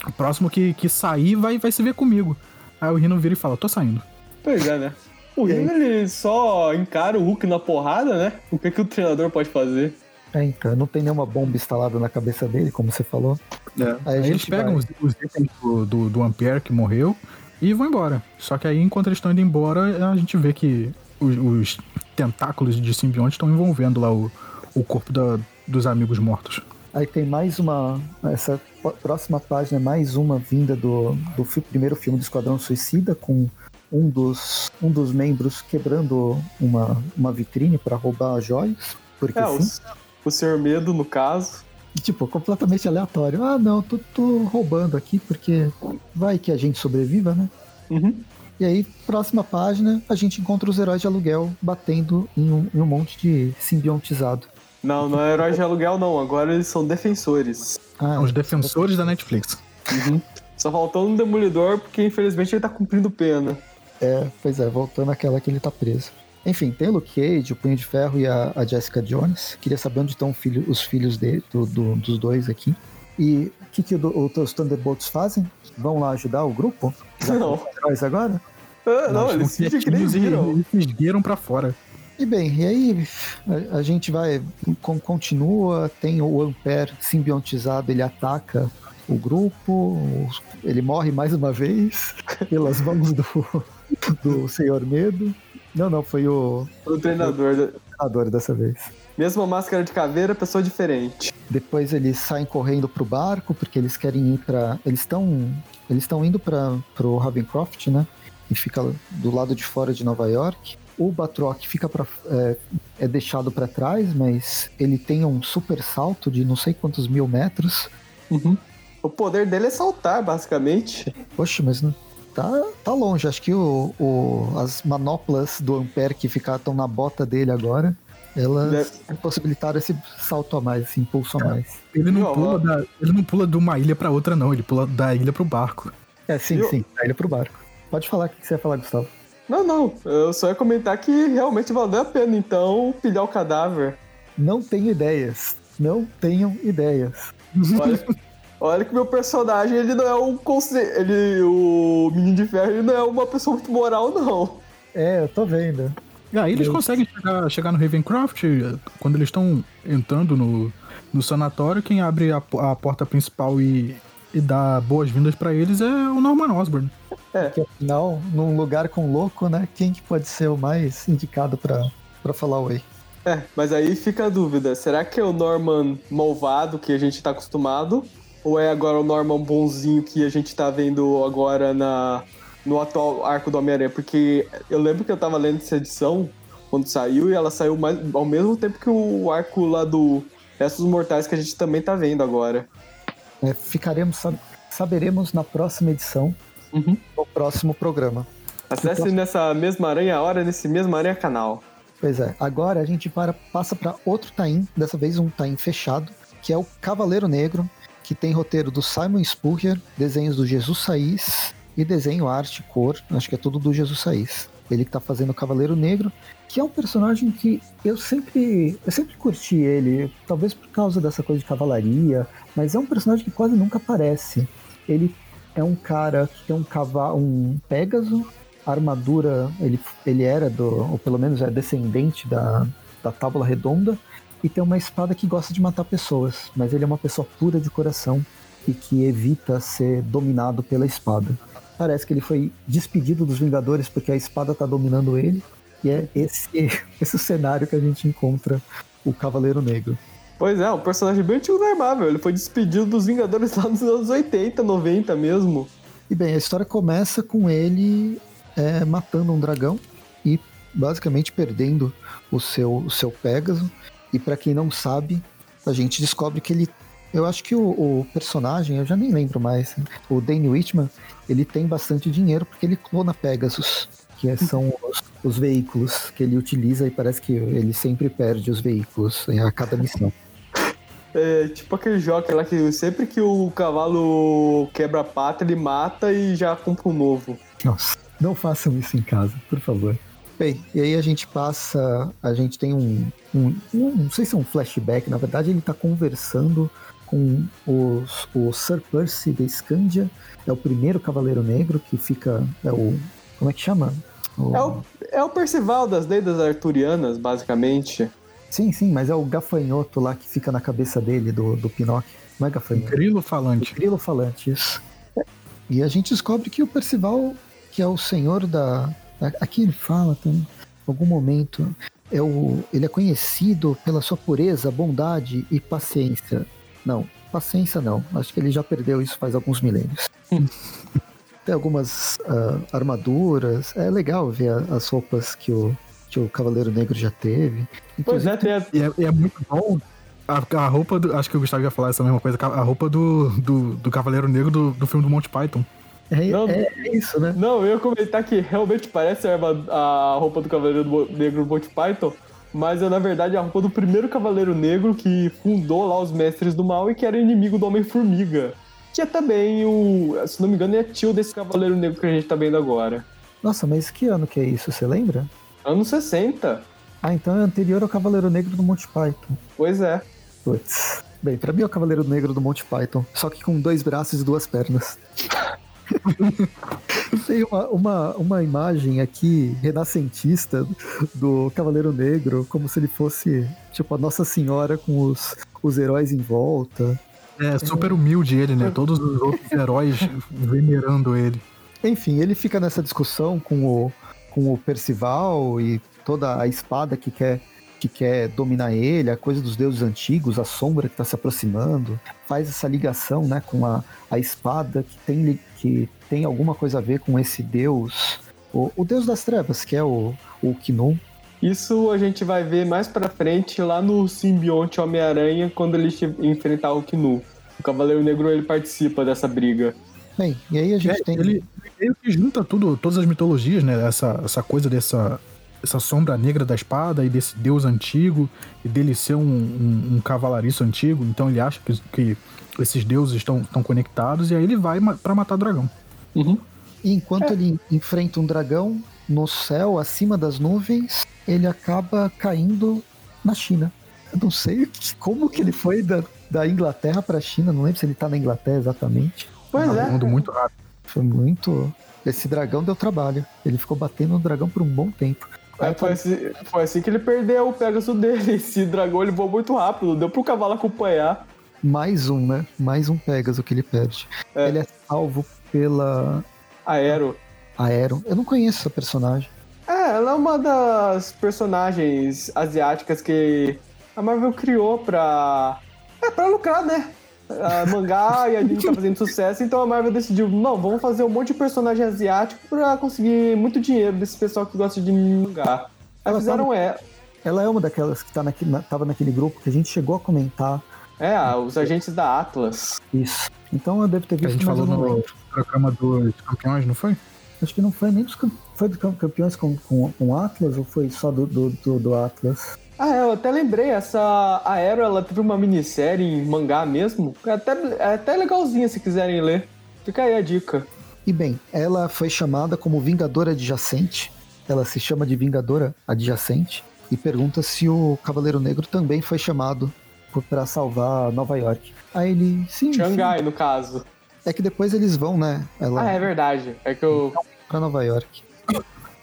o próximo que, que sair vai, vai se ver comigo. Aí o Rino vira e fala, tô saindo. Pois é, né? O Rino, ele só encara o Hulk na porrada, né? O que, que o treinador pode fazer? É, então, não tem nenhuma bomba instalada na cabeça dele, como você falou. É. Aí, aí eles pegam vai... os, os itens do, do, do, Ampere que morreu e vão embora. Só que aí, enquanto eles estão indo embora, a gente vê que os, os tentáculos de simbionte estão envolvendo lá o, o corpo da, dos amigos mortos. Aí tem mais uma. Essa próxima página é mais uma vinda do, do primeiro filme do Esquadrão Suicida, com um dos, um dos membros quebrando uma, uma vitrine para roubar joias. Porque É, sim. o, o Senhor Medo, no caso. Tipo, completamente aleatório. Ah, não, tô, tô roubando aqui porque vai que a gente sobreviva, né? Uhum. E aí, próxima página, a gente encontra os heróis de aluguel batendo em um, em um monte de simbiontizado. Não, não é herói de aluguel, não. Agora eles são defensores. Ah, Os defensores da Netflix. Só faltou um demolidor, porque infelizmente ele tá cumprindo pena. é, pois é, voltando àquela que ele tá preso. Enfim, tem o Luke Cage, o Punho de Ferro e a, a Jessica Jones. Queria saber onde estão filho- os filhos dele, do- do- dos dois aqui. E o que, que o, os Thunderbolts fazem? Vão lá ajudar o grupo? Já Não. heróis agora? Ah, não, eles fomos fingem que nem quietinhos e- viram. E fisgueiram pra fora. E bem, e aí a, a gente vai, con- continua, tem o Ampere simbiontizado, ele ataca o grupo, ele morre mais uma vez pelas mãos do, do Senhor Medo. Não, não, foi o O treinador. da- treinador dessa vez. Mesma máscara de caveira, pessoa diferente. Depois eles saem correndo pro barco, porque eles querem ir pra. Eles estão. Eles estão indo para pro Ravencroft, né? E fica do lado de fora de Nova York. O Batroc fica para é, é deixado para trás, mas ele tem um super salto de não sei quantos mil metros. O poder dele é saltar, basicamente. Poxa, mas não, tá, tá longe. Acho que o, o- as manoplas do Ampere que estão na bota dele agora, elas Deve- possibilitaram esse salto a mais, esse impulso a mais. Ele não, pula da, ele não pula de uma ilha pra outra, não. Ele pula da ilha pro barco. É, sim, Eu- sim. Tá ele pro barco. Pode falar o que você ia falar, Gustavo. Não, não. Eu só ia comentar que realmente valeu a pena, então, pilhar o cadáver. Não tenho ideias. Não tenham ideias. Olha, olha que meu personagem, ele não é um conce... ele O Menino de Ferro, ele não é uma pessoa muito moral, não. É, eu tô vendo. E aí eles Eu- conseguem chegar, chegar no Ravencroft, quando eles estão entrando no, no sanatório, quem abre a, a porta principal e, e dá boas-vindas pra eles é o Norman Osborn. Porque afinal, num lugar com louco, né? Quem que pode ser o mais indicado pra, pra falar oi? É, mas aí fica a dúvida: será que é o Norman malvado que a gente tá acostumado? Ou é agora o Norman bonzinho que a gente tá vendo agora na, no atual arco do Homem-Aranha? Porque eu lembro que eu tava lendo essa edição quando saiu e ela saiu mais, ao mesmo tempo que o arco lá do Restos Mortais que a gente também tá vendo agora. É, ficaremos, sab- saberemos na próxima edição, Uhum. no próximo programa. Acesse nessa mesma aranha hora, nesse mesmo aranha canal. Pois é, agora a gente para, passa para outro tain, dessa vez um tain fechado, que é o Cavaleiro Negro, que tem roteiro do Simon Spurrier, desenhos do Jesus Saiz e desenho, arte, cor, acho que é tudo do Jesus Saiz. Ele que tá fazendo o Cavaleiro Negro, que é um personagem que eu sempre, eu sempre curti ele, talvez por causa dessa coisa de cavalaria, mas é um personagem que quase nunca aparece. Ele é um cara que tem um cavalo, um Pégaso, armadura, ele, ele era do, ou pelo menos é descendente da, da Tábula Redonda, e tem uma espada que gosta de matar pessoas, mas ele é uma pessoa pura de coração e que evita ser dominado pela espada. Parece que ele foi despedido dos Vingadores porque a espada tá dominando ele, e é esse, esse cenário que a gente encontra o Cavaleiro Negro. Pois é, um personagem bem antigo da Marvel. Ele foi despedido dos Vingadores lá nos anos 80, 90 mesmo. E bem, a história começa com ele é, matando um dragão e basicamente perdendo o seu, o seu Pégaso. E pra quem não sabe, a gente descobre que ele. Eu acho que o, o personagem, eu já nem lembro mais, o Danny Whitman, ele tem bastante dinheiro porque ele clona Pegasus, que é- são os, os veículos que ele utiliza e parece que ele sempre perde os veículos a cada missão. É tipo aquele jogo lá que sempre que o cavalo quebra a pata, ele mata e já compra um novo. Nossa, não façam isso em casa, por favor. Bem, e aí a gente passa. A gente tem um. um, um- não sei se é um flashback, na verdade ele tá conversando com os, o Sir Percy de Scandia, é o primeiro Cavaleiro Negro que fica. É o. Como é que chama? O- É o, é o Percival das lendas arturianas, basicamente. Sim, sim, mas é o gafanhoto lá que fica na cabeça dele, do, do Pinóquio. Não é gafanhoto. Grilo falante. Grilo falante, isso. E a gente descobre que o Percival, que é o senhor da. Aqui ele fala também, em algum momento. É o, ele é conhecido pela sua pureza, bondade e paciência. Não, paciência não. Acho que ele já perdeu isso faz alguns milênios. Tem algumas uh, armaduras. É legal ver a, as roupas que o, que o Cavaleiro Negro já teve. Pois é, tem e, é, e é muito bom a, a, roupa do. Acho que o Gustavo ia falar essa mesma coisa. A roupa do, do, do Cavaleiro Negro do, do filme do Monty Python. É, não, é, é, isso, né? Não, eu ia comentar que realmente parece a, a roupa do Cavaleiro Negro do Monty Python, mas é na verdade a roupa do primeiro Cavaleiro Negro que fundou lá os Mestres do Mal e que era inimigo do Homem-Formiga. Que é também o. Se não me engano, é tio desse Cavaleiro Negro que a gente tá vendo agora. Nossa, mas que ano que é isso? Você lembra? Anos 60. Ah, então é anterior ao Cavaleiro Negro do Monty Python. Pois é. Putz. Bem, pra mim é o Cavaleiro Negro do Monty Python, só que com dois braços e duas pernas. Tem uma, uma, uma imagem aqui renascentista do Cavaleiro Negro, como se ele fosse, tipo, a Nossa Senhora com os, os heróis em volta. É, super humilde ele, né? Todos os outros heróis venerando ele. Enfim, ele fica nessa discussão com o, com o Percival e toda a espada que quer que quer dominar ele, a coisa dos deuses antigos, a sombra que está se aproximando, faz essa ligação né, com a, a espada que tem, que tem alguma coisa a ver com esse deus, o, o deus das trevas, que é o, o Kinun. Isso a gente vai ver mais pra frente lá no simbionte Homem-Aranha, quando ele enfrentar o Kinu. O Cavaleiro Negro ele participa dessa briga. Bem, e aí a gente é, tem. Ele meio que junta tudo, todas as mitologias, né? Essa, essa coisa dessa essa sombra negra da espada e desse deus antigo e dele ser um, um, um cavalariço antigo. Então ele acha que, que esses deuses estão, estão conectados e aí ele vai para matar o dragão. Uhum. E enquanto é. ele enfrenta um dragão no céu, acima das nuvens, ele acaba caindo na China. Eu não sei como que ele foi da, da Inglaterra para a China, não lembro se ele tá na Inglaterra exatamente. Pois é. Mundo muito rápido. Foi muito. Esse dragão deu trabalho. Ele ficou batendo no dragão por um bom tempo. É, foi, assim, foi assim que ele perdeu o Pegasus dele. Esse dragão ele voou muito rápido, deu pro cavalo acompanhar. Mais um, né? Mais um Pegasus que ele perde. É. Ele é salvo pela. Aero. Aero. Eu não conheço essa personagem. É, ela é uma das personagens asiáticas que a Marvel criou pra. É, pra lucrar, né? A mangá e a gente tá fazendo sucesso, então a Marvel decidiu, não, vamos fazer um monte de personagem asiático pra conseguir muito dinheiro desse pessoal que gosta de mangá. Aí ela fizeram é. Ela é uma daquelas que tá naquele, na, tava naquele grupo que a gente chegou a comentar. É, os agentes da Atlas. Isso. Então eu devo ter visto a gente falou no programa dos campeões, não foi? Acho que não foi nem dos foi dos campeões com, com, com Atlas ou foi só do, do, do, do Atlas? Ah, eu até lembrei, essa Aero, ela teve uma minissérie em mangá mesmo. É até, é até legalzinha se quiserem ler. Fica aí a dica. E bem, ela foi chamada como Vingadora Adjacente. Ela se chama de Vingadora Adjacente. E pergunta se o Cavaleiro Negro também foi chamado para salvar Nova York. Aí ele, sim. Xangai, sim. no caso. É que depois eles vão, né? Ela... Ah, é verdade. É que eu. Pra Nova York.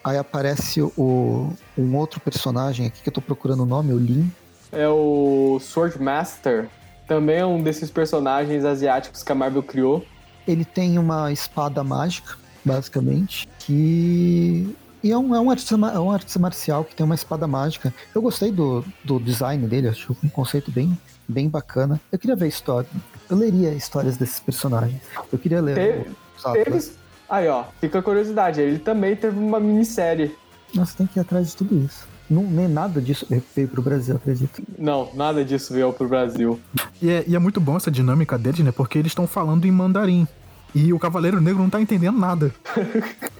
Aí aparece o, um outro personagem aqui que eu tô procurando o nome, o Lin. É o Sword Master. Também é um desses personagens asiáticos que a Marvel criou. Ele tem uma espada mágica, basicamente, que. E é um, é um, artista, é um artista marcial que tem uma espada mágica. Eu gostei do, do design dele, acho um conceito bem, bem bacana. Eu queria ver a história. Eu leria histórias desses personagens. Eu queria ler. Teve, teve, Aí, ó, fica a curiosidade, ele também teve uma minissérie. Nossa, tem que ir atrás de tudo isso. Não, nem nada disso veio pro Brasil, acredito. Não, nada disso veio pro Brasil. E é, e é muito bom essa dinâmica deles, né? Porque eles estão falando em mandarim. E o Cavaleiro Negro não tá entendendo nada.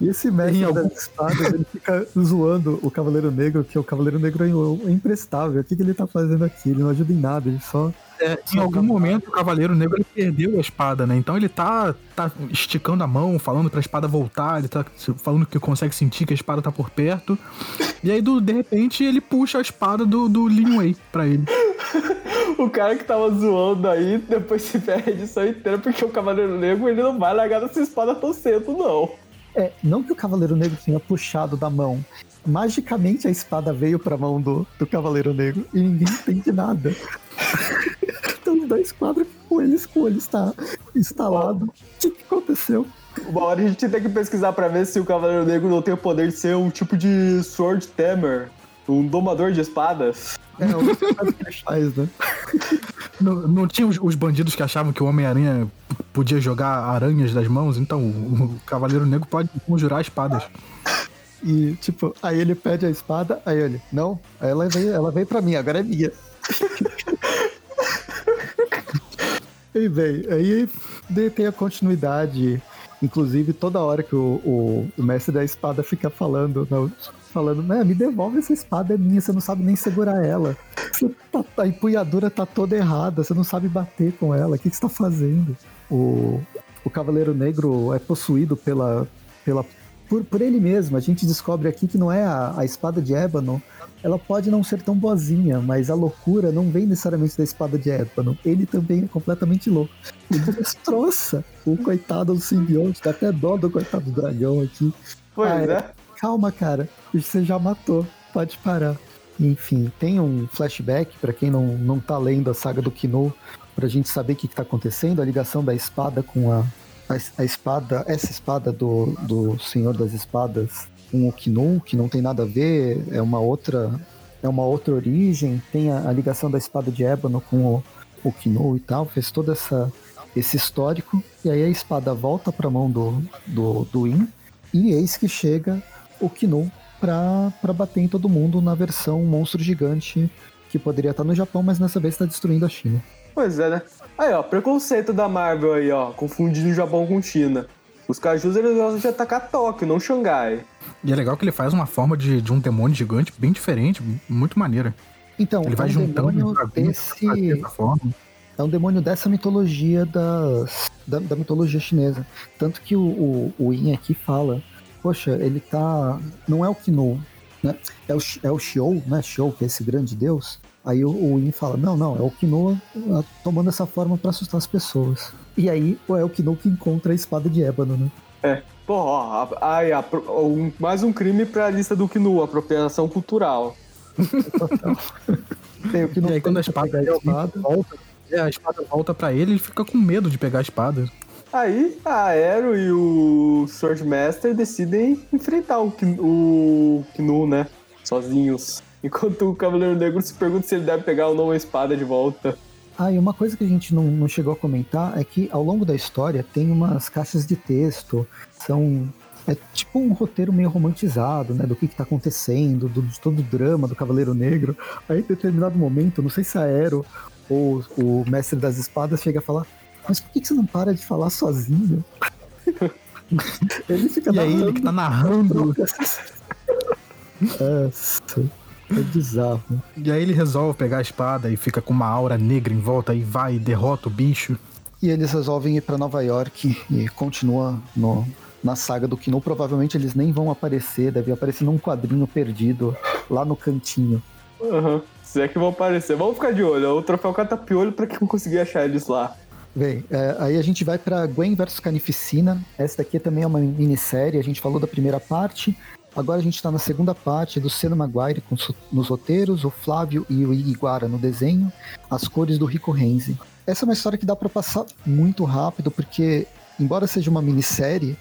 E esse mestre algum... das espadas, ele fica zoando o Cavaleiro Negro, que o Cavaleiro Negro é imprestável. O que, que ele tá fazendo aqui? Ele não ajuda em nada, ele só é, em algum momento o Cavaleiro Negro perdeu a espada, né? Então ele tá, tá esticando a mão, falando pra espada voltar, ele tá falando que consegue sentir que a espada tá por perto. E aí, do, de repente, ele puxa a espada do, do Lin Wei pra ele. o cara que tava zoando aí, depois se perde a edição inteira, porque o Cavaleiro Negro ele não vai largar essa espada tão cedo, não. É, não que o Cavaleiro Negro tenha puxado da mão. Magicamente a espada veio pra mão do, do Cavaleiro Negro e ninguém entende nada. então os dois quadros com eles com ele está instalado. O que, que aconteceu? Uma hora a gente tem que pesquisar pra ver se o Cavaleiro Negro não tem o poder de ser um tipo de Sword Tamer, um domador de espadas. É, o que ele faz, né? Não, não tinha os, os bandidos que achavam que o Homem-Aranha podia jogar aranhas das mãos? Então, o, o Cavaleiro Negro pode conjurar espadas. E, tipo, aí ele pede a espada, aí ele, não, aí ela veio, ela veio pra mim, agora é minha. e bem, aí tem a continuidade. Inclusive, toda hora que o, o, o mestre da espada fica falando, não, falando, né, me devolve essa espada, é minha, você não sabe nem segurar ela. Tá- a empunhadura tá toda errada, você não sabe bater com ela, o que, que você tá fazendo? O, o Cavaleiro Negro é possuído pela, pela, por, por ele mesmo. A gente descobre aqui que não é a, a espada de ébano. Ela pode não ser tão boazinha, mas a loucura não vem necessariamente da espada de ébano. Ele também é completamente louco. Ele destroça o coitado do simbionte, dá até dó do coitado do dragão aqui. Pois Ah, é. Calma, cara, você já matou, pode parar. Enfim, tem um flashback pra quem não, não tá lendo a saga do Kino, pra gente saber o que, que tá acontecendo, a ligação da espada com a, a, a espada, essa espada do, do Senhor das Espadas com o Kino, que não tem nada a ver, é uma outra, é uma outra origem, tem a, a ligação da espada de ébano com o, o Kino e tal, fez todo essa, esse histórico, e aí a espada volta pra mão do, do, do In, e eis que chega o Kino pra, pra bater em todo mundo na versão monstro gigante que poderia estar no Japão, mas nessa vez está destruindo a China. Pois é, né? Aí, ó, preconceito da Marvel aí, ó, confundindo o Japão com China. Os cajus, eles gostam de atacar Tóquio, não Xangai. E é legal que ele faz uma forma de, de um demônio gigante bem diferente, muito maneira. Então, Ele vai é um juntando desse, essa forma. é um demônio dessa mitologia das, da, da mitologia chinesa. Tanto que o, o, o Yin aqui fala, poxa, ele tá. Não é o Kino, né? É o, é o Xiou, né? Xiou, que é esse grande deus. Aí o, o Yin fala, não, não, é o Kino ah, tomando essa forma pra assustar as pessoas. E aí é o Kino que encontra a espada de ébano, né? É. Pô, ó, a- aí, apro- um- mais um crime pra lista do Kinu, apropriação cultural. Tem o Kino E aí quando a espada, a realmente espada. volta, é, a espada volta pra ele, ele fica com medo de pegar a espada. Aí a Aero e o Swordmaster decidem enfrentar o, o Kinu, né? Sozinhos. Enquanto o Cavaleiro Negro se pergunta se ele deve pegar ou não a espada de volta. Ah, e uma coisa que a gente não, não chegou a comentar é que ao longo da história tem umas caixas de texto, são. É tipo um roteiro meio romantizado, né? Do que, que tá acontecendo, do, de todo o drama do Cavaleiro Negro. Aí, em determinado momento, não sei se a Aero ou o Mestre das Espadas chega a falar: Mas por que, você não para de falar sozinho? ele fica E aí ele que tá narrando. Nossa, é bizarro. E aí ele resolve pegar a espada e fica com uma aura negra em volta e vai e derrota o bicho. E eles resolvem ir pra Nova York e continua no, na saga do Kino. Provavelmente eles nem vão aparecer, deve aparecer num quadrinho perdido lá no cantinho. Aham. Se é que vão aparecer. Vamos ficar de olho. O troféu catapiolho pra quem conseguir achar eles lá. Bem, é, aí a gente vai pra Gwen versus Carnificina. Essa daqui também é uma minissérie, a gente falou da primeira parte. Agora a gente tá na segunda parte do Senna Maguire com nos roteiros, o Flávio e o Iguara no desenho, as cores do Rico Renzi. Essa é uma história que dá pra passar muito rápido, porque, embora seja uma minissérie,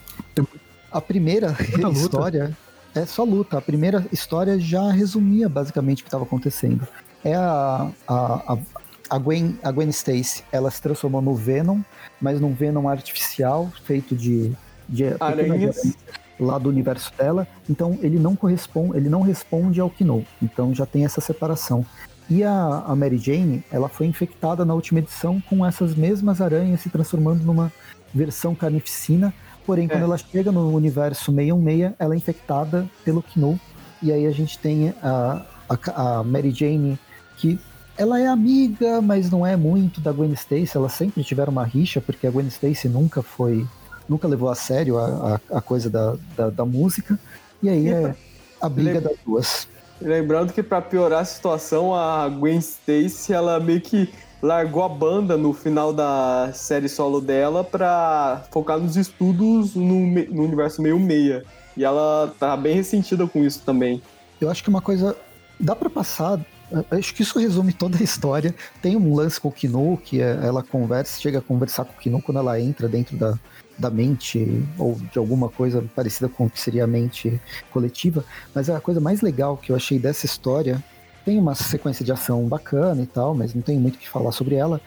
a primeira luta. história é só luta. A primeira história já resumia basicamente o que estava acontecendo. É a, a, a, a Gwen, a Gwen Stacy, ela se transformou no Venom, mas num Venom artificial, feito de, de Aranhas. lá do universo dela. Então ele não corresponde, ele não responde ao Kino. Então já tem essa separação. E a, a Mary Jane, ela foi infectada na última edição com essas mesmas aranhas se transformando numa versão carnificina. Porém, quando É. ela chega no universo 616, ela é infectada pelo Kino. E aí a gente tem a, a, a Mary Jane, que ela é amiga, mas não é muito da Gwen Stacy. Elas sempre tiveram uma rixa, porque a Gwen Stacy nunca foi. Nunca levou a sério a, a, a coisa da, da, da música. E aí é a briga das duas. Lembrando que pra piorar a situação, a Gwen Stacy, ela meio que largou a banda no final da série solo dela pra focar nos estudos no, no universo meio meia. E ela tá bem ressentida com isso também. Eu acho que uma coisa. Dá pra passar. Acho que isso resume toda a história. Tem um lance com o Kino, que é- ela conversa, chega a conversar com o Kino quando ela entra dentro da, da mente, ou de alguma coisa parecida com o que seria a mente coletiva. Mas a coisa mais legal que eu achei dessa história tem uma sequência de ação bacana e tal, mas não tem muito o que falar sobre ela.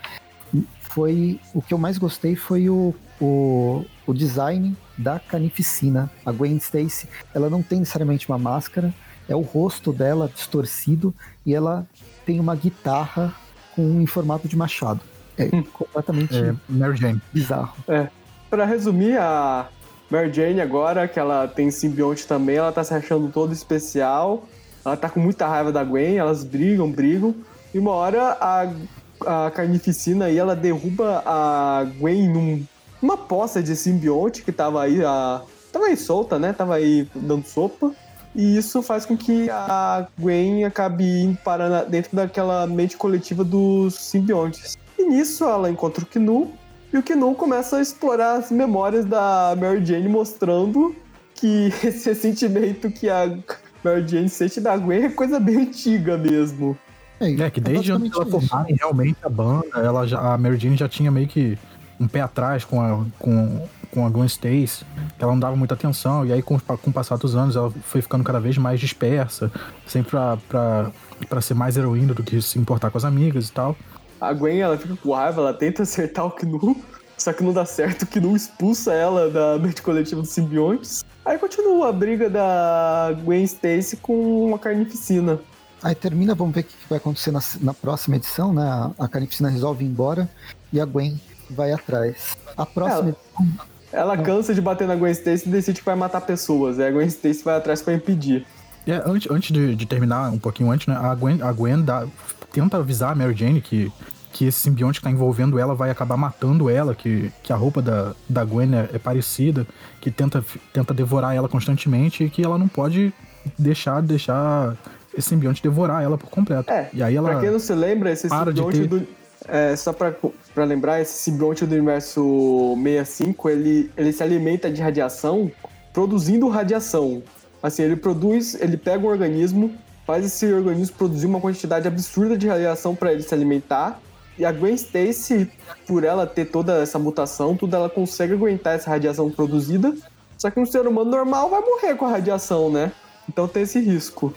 Foi o que eu mais gostei foi o, o, o design da Canificina. A Gwen Stacy, ela não tem necessariamente uma máscara, é o rosto dela distorcido e ela tem uma guitarra com em formato de machado. É hum. completamente é, Mary Jane. bizarro. É. Pra resumir, a Mary Jane agora, que ela tem simbionte também, ela tá se achando toda especial. Ela tá com muita raiva da Gwen, elas brigam, brigam. E uma hora a, a Carnificina aí, ela derruba a Gwen num, numa poça de simbionte que tava aí, a, tava aí solta, né? Tava aí dando sopa. E isso faz com que a Gwen acabe indo para dentro daquela mente coletiva dos simbiontes. E nisso ela encontra o Knu, e o Knu começa a explorar as memórias da Mary Jane, mostrando que esse sentimento que a Mary Jane sente da Gwen é coisa bem antiga mesmo. É, é que desde antes ela formarem realmente a banda, ela já, a Mary Jane já tinha meio que um pé atrás com a, com, com a Gwen Stacy, que ela não dava muita atenção, e aí com, com o passar dos anos ela foi ficando cada vez mais dispersa, sempre pra, pra, pra ser mais heroína do que se importar com as amigas e tal. A Gwen, ela fica com raiva, ela tenta acertar o Knu, só que não dá certo, o Knu expulsa ela da mente coletiva dos simbiontes. Aí continua a briga da Gwen Stacy com a Carnificina. Aí termina, vamos ver o que vai acontecer na, na próxima edição, né? A Carnificina resolve ir embora e a Gwen vai atrás. A próxima ela, edição... Ela cansa de bater na Gwen Stacy e decide que vai matar pessoas. Aí a Gwen Stacy vai atrás para impedir. É, antes, antes de, de, terminar, um pouquinho antes, né? A Gwen, a Gwen dá, tenta avisar a Mary Jane que, que esse simbionte que tá envolvendo ela vai acabar matando ela, que, que a roupa da, da Gwen é, é, parecida, que tenta, tenta devorar ela constantemente e que ela não pode deixar, deixar esse simbionte devorar ela por completo. É, e aí ela pra quem não se lembra, esse simbionte ter... do... É, só pra, pra lembrar, esse simbionte do universo 65, ele, ele se alimenta de radiação produzindo radiação. Assim, ele produz, ele pega um organismo, faz esse organismo produzir uma quantidade absurda de radiação para ele se alimentar. E a Gwen Stacy, por ela ter toda essa mutação, tudo ela consegue aguentar essa radiação produzida. Só que um ser humano normal vai morrer com a radiação, né? Então tem esse risco.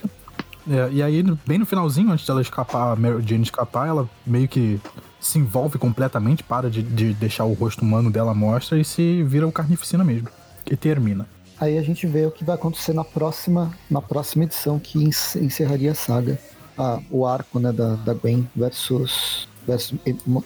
É, e aí, bem no finalzinho, antes dela escapar, a Mary Jane escapar, ela meio que se envolve completamente, para de, de deixar o rosto humano dela mostra e se vira o carnificina mesmo. E termina. Aí a gente vê o que vai acontecer na próxima, na próxima edição, que encerraria a saga. Ah, o arco né, da, da Gwen versus, versus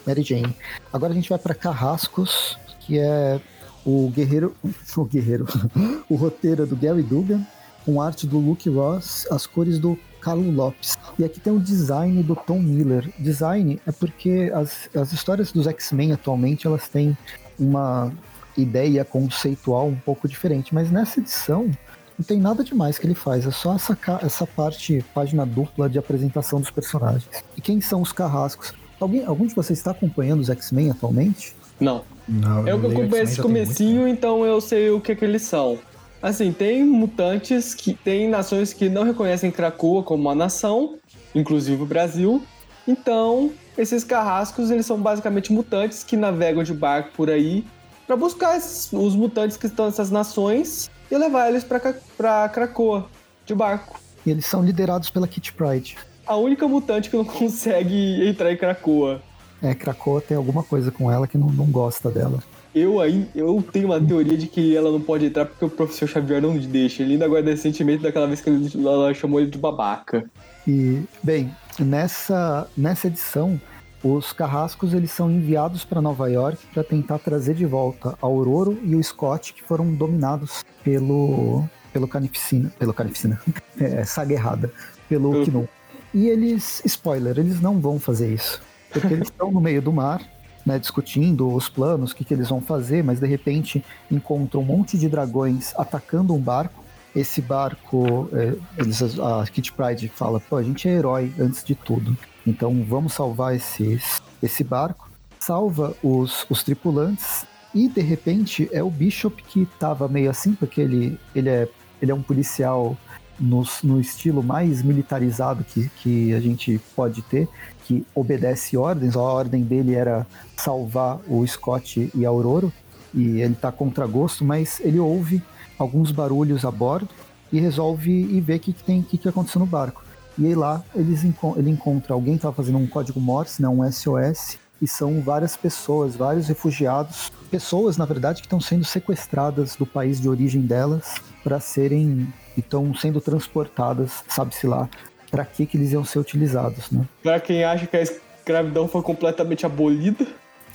Mary Jane. Agora a gente vai para Carrascos, que é o guerreiro. O guerreiro. o roteiro do Gary Dugan, com arte do Luke Ross, as cores do Carlo Lopes. E aqui tem o design do Tom Miller. Design é porque as, as histórias dos X-Men atualmente elas têm uma ideia conceitual um pouco diferente, mas nessa edição não tem nada demais que ele faz, é só essa, essa parte, página dupla de apresentação dos personagens. E quem são os carrascos? Alguém, algum de vocês está acompanhando os X-Men atualmente? Não. Não eu, eu acompanho esse comecinho, então eu sei o que, que eles são. Assim, tem mutantes que tem nações que não reconhecem Krakoa como uma nação, inclusive o Brasil. Então, esses carrascos, eles são basicamente mutantes que navegam de barco por aí para buscar esses, os mutantes que estão nessas nações e levar eles para Krakoa de barco. E eles são liderados pela Kit Pride. A única mutante que não consegue entrar em Krakoa. É, Krakoa tem alguma coisa com ela que não, não gosta dela. Eu, aí, eu tenho uma teoria de que ela não pode entrar porque o professor Xavier não deixa. Ele ainda guarda esse sentimento daquela vez que ele, ela chamou ele de babaca. E, bem, nessa, nessa edição, os carrascos eles são enviados para Nova York para tentar trazer de volta a Aurora e o Scott, que foram dominados pelo pelo Carnificina, pelo Carnificina, é, saga errada, pelo Kinu. E eles, spoiler, eles não vão fazer isso, porque eles estão no meio do mar né, discutindo os planos, o que, que eles vão fazer, mas de repente encontram um monte de dragões atacando um barco. Esse barco, é, eles, a Kit Pride fala: pô, a gente é herói antes de tudo, então vamos salvar esses, esse barco. Salva os, os tripulantes e de repente é o Bishop que tava meio assim, porque ele, ele, é, ele é um policial no, no estilo mais militarizado que, que a gente pode ter, que obedece ordens. A ordem dele era salvar o Scott e a Aurora, e ele está contra gosto, mas ele ouve alguns barulhos a bordo e resolve ir ver o que, que, tem, que, que aconteceu no barco. E aí lá eles ele encontra alguém que estava fazendo um código Morse, né, um SOS, e são várias pessoas, vários refugiados, pessoas na verdade que estão sendo sequestradas do país de origem delas para serem estão sendo transportadas, sabe-se lá, para que que eles iam ser utilizados, né? Para quem acha que a escravidão foi completamente abolida,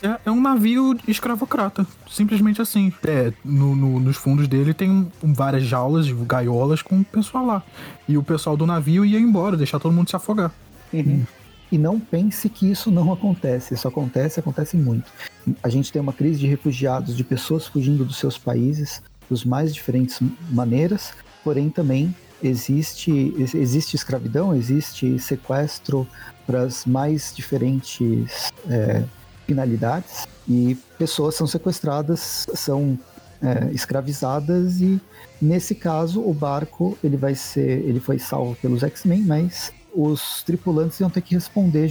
é, é, um navio escravocrata. Simplesmente assim. É, no, no, nos fundos dele tem várias jaulas, gaiolas com o pessoal lá. E o pessoal do navio ia embora, deixar todo mundo se afogar. Uhum. E não pense que isso não acontece. Isso acontece, acontece muito. A gente tem uma crise de refugiados, de pessoas fugindo dos seus países, dos mais diferentes maneiras, porém também existe, existe escravidão, existe sequestro para as mais diferentes é, finalidades e pessoas são sequestradas, são é, escravizadas e nesse caso o barco ele vai ser, ele foi salvo pelos X-Men, mas os tripulantes iam ter que responder,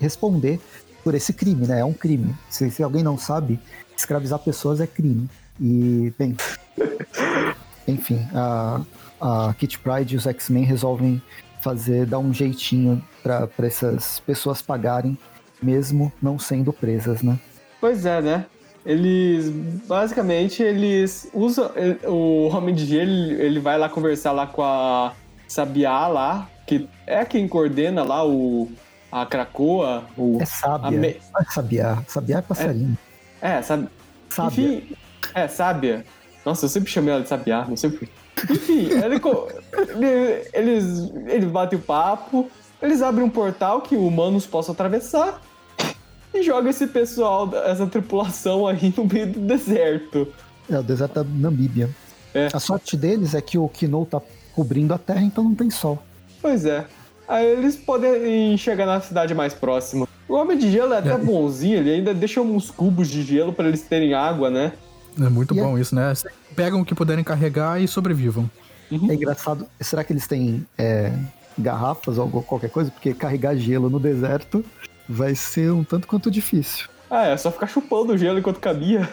responder por esse crime, né? É um crime. Se, se alguém não sabe, escravizar pessoas é crime. E, bem, enfim, a, a Kit Pride e os X-Men resolvem fazer, dar um jeitinho para essas pessoas pagarem mesmo não sendo presas, né? Pois é, né? Eles, basicamente, eles usam, o Homem de Gelo, ele vai lá conversar lá com a Sabiá lá, que é quem coordena lá o, a Cracoa. O, é Sábia, me... é Sabiá, Sabiá é passarinho. É, é sabe... Sábia. Enfim, é, Sábia. Nossa, eu sempre chamei ela de Sabiá, não sei porquê. Enfim, ele, eles, eles batem o papo, eles abrem um portal que humanos possam atravessar e joga esse pessoal, essa tripulação aí no meio do deserto. É, o deserto da Namíbia. É. A sorte deles é que o Kino tá cobrindo a terra, então não tem sol. Pois é. Aí eles podem chegar na cidade mais próxima. O Homem de Gelo é até é. bonzinho, ele ainda deixa uns cubos de gelo para eles terem água, né? É muito e bom é... isso, né? Pegam o que puderem carregar e sobrevivam. Uhum. É engraçado. Será que eles têm é, garrafas ou qualquer coisa? Porque carregar gelo no deserto vai ser um tanto quanto difícil. Ah, é só ficar chupando o gelo enquanto cabia.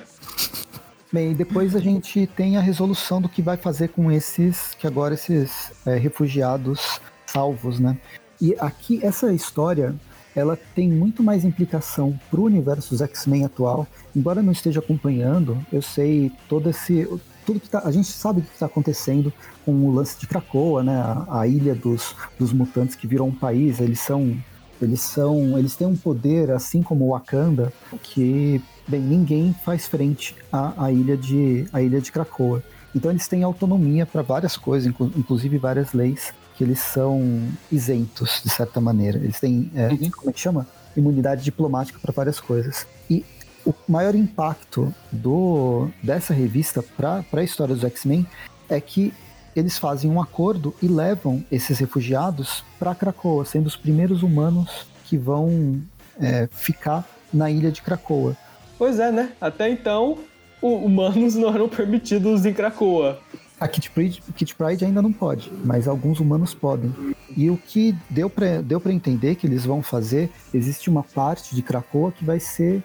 Bem, depois a gente tem a resolução do que vai fazer com esses, que agora esses é, refugiados salvos, né? E aqui, essa história, ela tem muito mais implicação pro universo dos X-Men atual. Embora eu não esteja acompanhando, eu sei todo esse... Tudo que tá, a gente sabe o que está acontecendo com o lance de Krakoa, né? A, a ilha dos, dos mutantes que virou um país, eles são eles são, eles têm um poder, assim como o Wakanda, que bem ninguém faz frente à, à ilha de à ilha de Krakoa. Então eles têm autonomia para várias coisas, inclusive várias leis que eles são isentos de certa maneira. Eles têm, é, uhum. como é que chama? Imunidade diplomática para várias coisas. E o maior impacto do dessa revista para a história dos X-Men é que eles fazem um acordo e levam esses refugiados para Krakoa, sendo os primeiros humanos que vão é, ficar na ilha de Krakoa. Pois é, né? Até então, humanos não eram permitidos em Krakoa. A Kit Pride, Kit Pride ainda não pode, mas alguns humanos podem. E o que deu para deu entender que eles vão fazer, existe uma parte de Krakoa que vai ser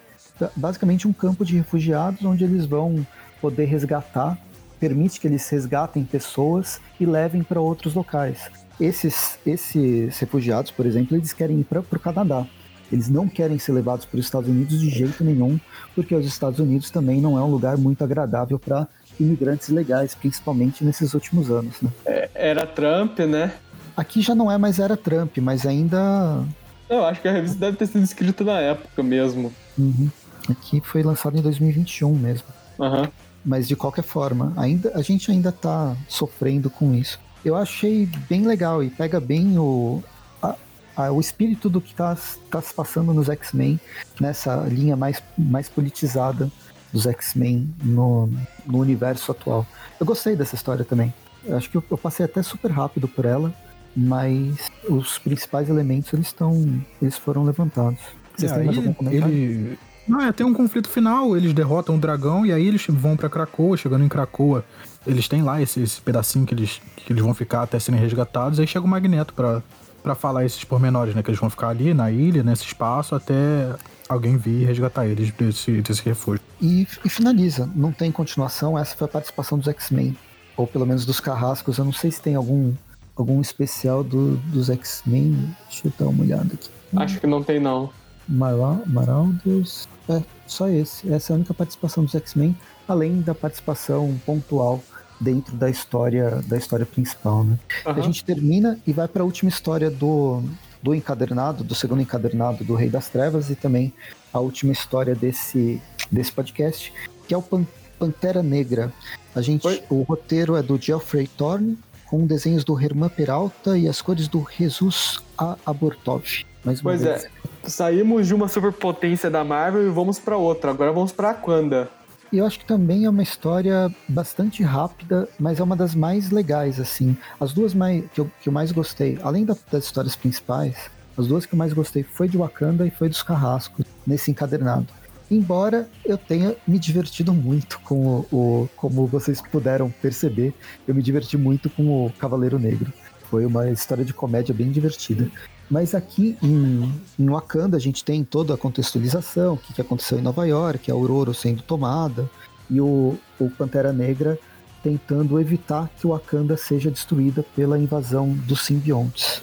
basicamente um campo de refugiados onde eles vão poder resgatar permite que eles resgatem pessoas e levem para outros locais. Esses, esses refugiados, por exemplo, eles querem ir para o Canadá. Eles não querem ser levados para os Estados Unidos de jeito nenhum, porque os Estados Unidos também não é um lugar muito agradável para imigrantes legais, principalmente nesses últimos anos. Né? É, era Trump, né? Aqui já não é mais era Trump, mas ainda. Eu acho que a revista deve ter sido escrita na época mesmo. Uhum. Aqui foi lançado em 2021 mesmo. Uhum. Mas de qualquer forma, ainda a gente ainda tá sofrendo com isso. Eu achei bem legal e pega bem o, a, a, o espírito do que está tá se passando nos X-Men, nessa linha mais, mais politizada dos X-Men no, no universo atual. Eu gostei dessa história também. Eu acho que eu, eu passei até super rápido por ela, mas os principais elementos eles estão eles foram levantados. Vocês têm mais algum comentário? Ele, não, é, tem um conflito final, eles derrotam o dragão e aí eles vão para Krakoa, chegando em Krakoa, eles têm lá esse, esse, pedacinho que eles, que eles vão ficar até serem resgatados, aí chega o Magneto para para falar esses pormenores, né, que eles vão ficar ali na ilha, nesse espaço, até alguém vir resgatar eles desse, desse refúgio. E, e finaliza, não tem continuação, essa foi a participação dos X-Men, ou pelo menos dos Carrascos, eu não sei se tem algum algum especial do, dos X-Men. Deixa eu dar uma olhada aqui. Acho que não tem, não. Mara- Marauders. É, só esse. Essa é a única participação dos X-Men, além da participação pontual dentro da história da história principal, né? A Aham. gente termina e vai para a última história do, do encadernado, do segundo encadernado do Rei das Trevas e também a última história desse, desse podcast, que é o Pan- Pantera Negra. A gente, Oi. o roteiro é do Geoffrey Thorne, com desenhos do Herman Peralta e as cores do Jesus A. Abortov. Mais uma Pois vez. é. Saímos de uma superpotência da Marvel e vamos pra outra. Agora vamos pra Wakanda. E eu acho que também é uma história bastante rápida, mas é uma das mais legais, assim. As duas mais, que, eu, que eu mais gostei, além da- das histórias principais, as duas que eu mais gostei foi de Wakanda e foi dos Carrascos, nesse encadernado. Embora eu tenha me divertido muito com o, o- Como vocês puderam perceber, eu me diverti muito com o Cavaleiro Negro. Foi uma história de comédia bem divertida. Mas aqui em, em Wakanda a gente tem toda a contextualização, o que, que aconteceu em Nova York, a Aurora sendo tomada, e o, o Pantera Negra tentando evitar que o Wakanda seja destruída pela invasão dos simbiontes.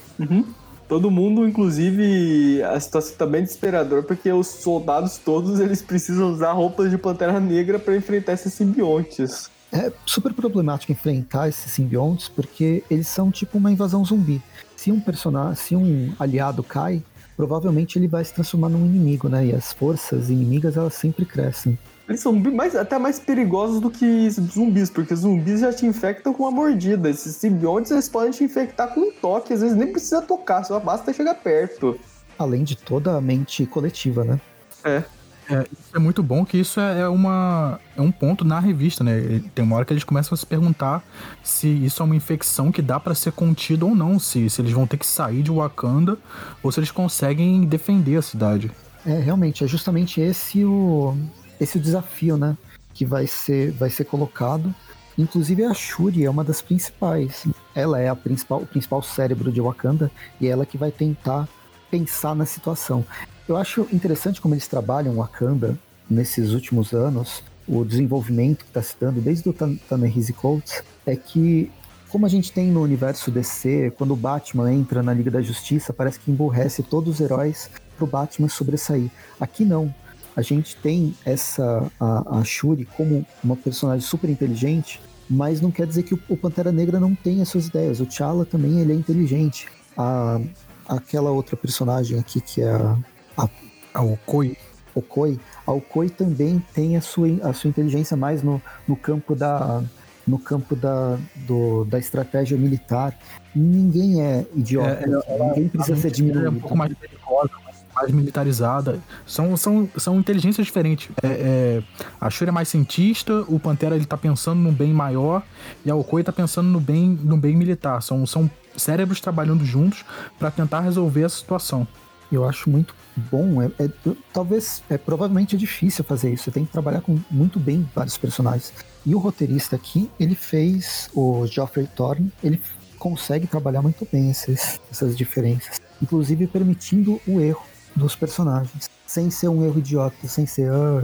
Todo mundo, inclusive, a situação tá bem desesperadora, porque os soldados todos eles precisam usar roupas de Pantera Negra pra enfrentar esses simbiontes. É super problemático enfrentar esses simbiontes porque eles são tipo uma invasão zumbi. Se um personagem, se um aliado cai, provavelmente ele vai se transformar num inimigo, né? E as forças inimigas elas sempre crescem. Eles são mais, até mais perigosos do que zumbis, porque zumbis já te infectam com uma mordida. Esses simbiontes eles podem te infectar com um toque, às vezes nem precisa tocar, só basta chegar perto. Além de toda a mente coletiva, né? É. É, é muito bom que isso é, é uma, é um ponto na revista, né? Tem uma hora que eles começam a se perguntar se isso é uma infecção que dá pra ser contida ou não, se, se eles vão ter que sair de Wakanda ou se eles conseguem defender a cidade. É, realmente, é justamente esse o, esse o desafio, né? Que vai ser, vai ser colocado. Inclusive a Shuri é uma das principais. Ela é a principal, o principal cérebro de Wakanda e é ela que vai tentar pensar na situação. Eu acho interessante como eles trabalham Wakanda nesses últimos anos, o desenvolvimento que está se dando desde o Tan- Ta-Nehisi Coates, é que como a gente tem no universo DC, quando o Batman entra na Liga da Justiça, parece que emburrece todos os heróis pro Batman sobressair. Aqui não. A gente tem essa a, a Shuri como uma personagem super inteligente, mas não quer dizer que o, o Pantera Negra não as suas ideias. O T'Challa também ele é inteligente. A, aquela outra personagem aqui que é a, a Ah, o Koi. Okoi, a Okoi também tem a sua, a sua inteligência mais no, no campo da no campo da, do, da estratégia militar. Ninguém é idiota, ninguém precisa ser É um diminuído. pouco mais perigosa, mais- mais militarizada. São, são, são inteligências diferentes. É, é, a Shuri é mais cientista, o Pantera ele tá pensando no bem maior e a Okoi tá pensando no bem, no bem militar. São, são cérebros trabalhando juntos para tentar resolver a situação. Eu acho muito bom. É, é- talvez, é provavelmente é difícil fazer isso. Você tem que trabalhar com muito bem vários personagens. E o roteirista aqui, ele fez o Geoffrey Thorne, ele consegue trabalhar muito bem esses, essas diferenças, inclusive permitindo o erro dos personagens, sem ser um erro idiota, sem ser, ah,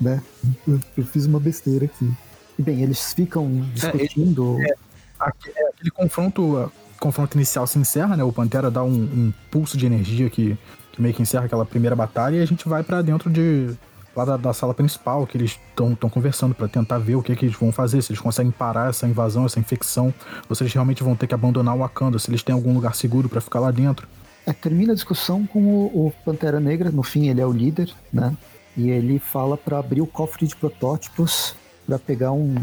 né? Eu, eu fiz uma besteira aqui. E bem, eles ficam discutindo. Aque- é, Aquele confronto, confronto inicial se encerra, né? O Pantera dá um, um pulso de energia que, que meio que encerra aquela primeira batalha e a gente vai pra dentro de lá da, da sala principal que eles estão conversando pra tentar ver o que, que eles vão fazer, se eles conseguem parar essa invasão, essa infecção, ou se eles realmente vão ter que abandonar o Wakanda, se eles têm algum lugar seguro pra ficar lá dentro. É, termina a discussão com o, o Pantera Negra, no fim ele é o líder, né? E ele fala para abrir o cofre de protótipos para pegar um,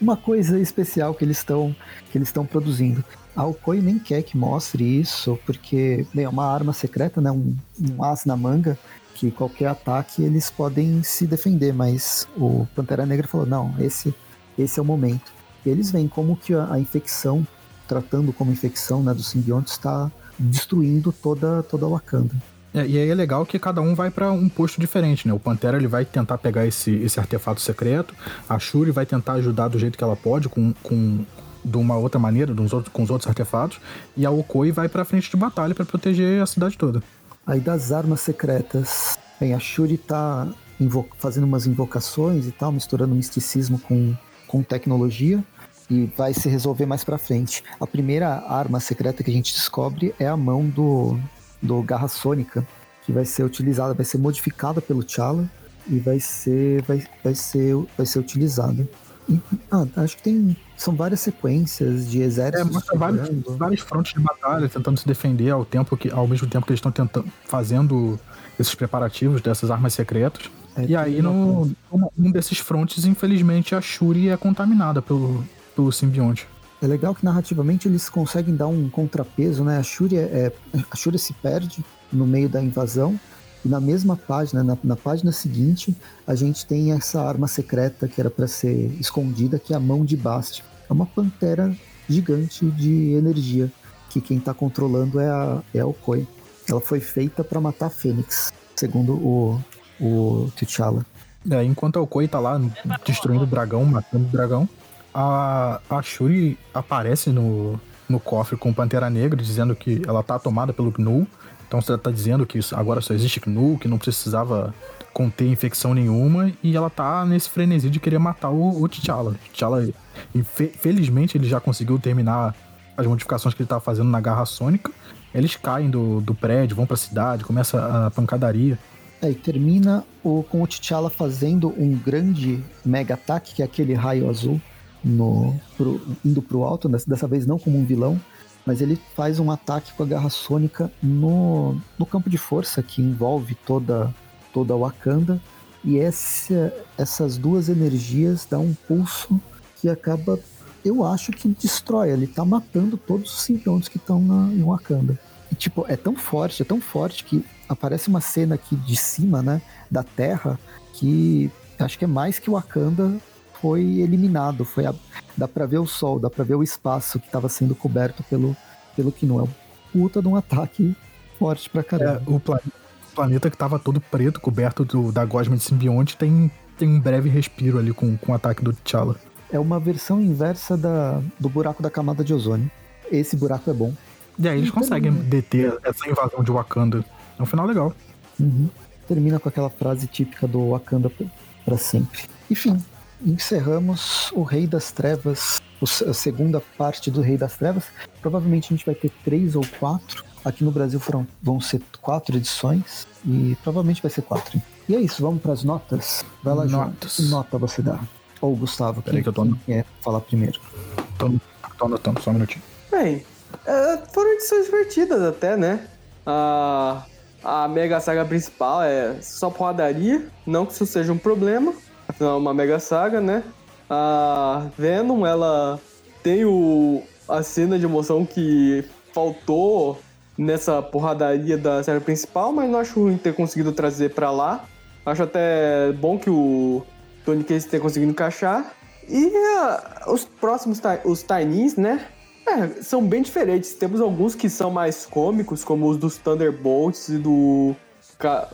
uma coisa especial que eles estão que eles estão produzindo. A Okoi nem quer que mostre isso, porque bem, é uma arma secreta, né? Um, um as na manga que qualquer ataque eles podem se defender, mas o Pantera Negra falou não, esse esse é o momento. E eles veem como que a, a infecção, tratando como infecção, né, do simbionte está destruindo toda toda a Wakanda. É, e aí é legal que cada um vai pra um posto diferente, né? O Pantera ele vai tentar pegar esse, esse artefato secreto, a Shuri vai tentar ajudar do jeito que ela pode, com, com de uma outra maneira, outros, com os outros artefatos, e a Okoi vai pra frente de batalha pra proteger a cidade toda. Aí das armas secretas, bem, a Shuri tá fazendo umas invocações e tal, misturando misticismo com, com tecnologia. e vai se resolver mais pra frente. A primeira arma secreta que a gente descobre é a mão do, do Garra Sônica, que vai ser utilizada, vai ser modificada pelo T'Challa e vai ser, vai, vai ser, vai ser utilizada. Ah, acho que tem. São várias sequências de É, exércitos. mostra vários, vários frontes de batalha tentando se defender ao tempo que, ao mesmo tempo que eles estão tentando fazendo esses preparativos dessas armas secretas. É, e aí, no, um desses frontes, infelizmente, a Shuri é contaminada pelo, pelo simbionte. É legal que narrativamente eles conseguem dar um contrapeso, né? A Shuri, é, é- a Shuri se perde no meio da invasão e na mesma página, na, na página seguinte, a gente tem essa arma secreta que era para ser escondida, que é a mão de Bast. É uma pantera gigante de energia que quem tá controlando é a, é Okoi. Ela foi feita para matar a Fênix, segundo o, o T'Challa. É, enquanto a Okoi tá lá destruindo o dragão, matando o dragão, a, a Shuri aparece no, no cofre com Pantera Negra, dizendo que ela tá tomada pelo Gnu. Então você tá dizendo que agora só existe Gnu, que não precisava conter infecção nenhuma, e ela tá nesse frenesi de querer matar o, o T'Challa. T'Challa, felizmente, ele já conseguiu terminar as modificações que ele tava fazendo na Garra Sônica. Eles caem do, do prédio, vão pra cidade, começa a pancadaria. É, e termina o, com o T'Challa fazendo um grande mega ataque, que é aquele raio azul, no, pro, indo pro alto, dessa vez não como um vilão, mas ele faz um ataque com a garra sônica no, no campo de força que envolve toda, toda a Wakanda. E essa, essas duas energias dão um pulso que acaba, eu acho que destrói. Ele tá matando todos os simbiontes que estão em Wakanda. E, tipo, é tão forte, é tão forte que aparece uma cena aqui de cima, né, da Terra, que acho que é mais que Wakanda foi eliminado. Foi a- dá pra ver o sol, dá pra ver o espaço que estava sendo coberto pelo, pelo Kino. É um puta de um ataque forte pra É, caramba. o, pla- o planeta que tava todo preto, coberto do- da gosma de simbionte, tem, tem um breve respiro ali com, com o ataque do T'Challa. É uma versão inversa da, do buraco da camada de ozônio. Esse buraco é bom. E aí eles conseguem deter essa invasão de Wakanda. É um final legal. Uhum. Termina com aquela frase típica do Wakanda pra sempre. Enfim, encerramos o Rei das Trevas, a segunda parte do Rei das Trevas. Provavelmente a gente vai ter três ou quatro. Aqui no Brasil foram, vão ser quatro edições e provavelmente vai ser quatro. E é isso, vamos para as notas. Vai lá. Notas. Que nota você dá? Ou Gustavo, Peraí quem, que eu tô quem quer falar primeiro? Tô, tô anotando, só um minutinho. Bem, é, foram edições divertidas até, né? A, a Mega Saga principal é só porradaria, não que isso seja um problema, é uma Mega Saga, né? A Venom, ela tem o, a cena de emoção que faltou nessa porradaria da série principal, mas não acho ruim ter conseguido trazer pra lá. Acho até bom que o Tony Case tenha conseguido encaixar. E ah, os próximos, os Tinins, né? É, são bem diferentes. Temos alguns que são mais cômicos, como os dos Thunderbolts e do,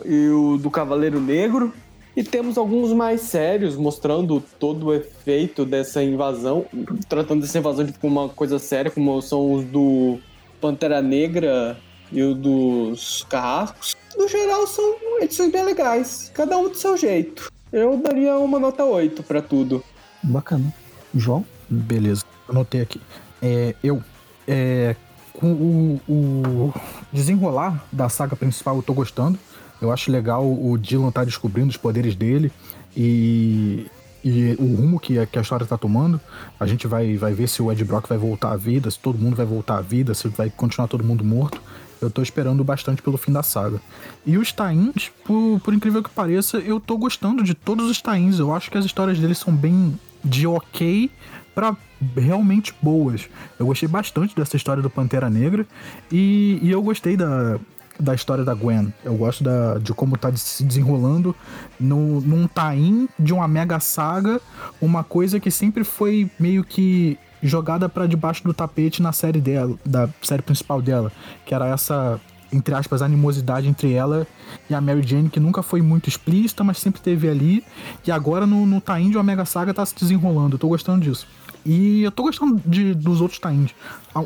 e o do Cavaleiro Negro. E temos alguns mais sérios, mostrando todo o efeito dessa invasão, tratando dessa invasão de uma coisa séria, como são os do Pantera Negra e o dos Carrascos. No geral, são edições bem legais, cada um do seu jeito. Eu daria uma nota 8 pra tudo. Bacana. João? Beleza, anotei aqui. É, eu, é, com o, o desenrolar da saga principal, eu tô gostando. Eu acho legal o Dylan tá descobrindo os poderes dele e, e o rumo que a, que a história tá tomando. A gente vai, vai ver se o Ed Brock vai voltar à vida, se todo mundo vai voltar à vida, se vai continuar todo mundo morto. Eu tô esperando bastante pelo fim da saga. E os tains, por, por incrível que pareça, eu tô gostando de todos os tains. Eu acho que as histórias deles são bem de ok pra realmente boas. Eu gostei bastante dessa história do Pantera Negra e, e eu gostei da, da história da Gwen. Eu gosto da, de como tá se desenrolando no, num tain de uma mega saga, uma coisa que sempre foi meio que jogada pra debaixo do tapete na série dela, da série principal dela, que era essa entre aspas, animosidade entre ela e a Mary Jane, que nunca foi muito explícita, mas sempre teve ali. E agora no, no Tain de uma Mega Saga tá se desenrolando. Eu tô gostando disso. E eu tô gostando de, dos outros Tains.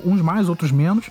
Uns mais, outros menos.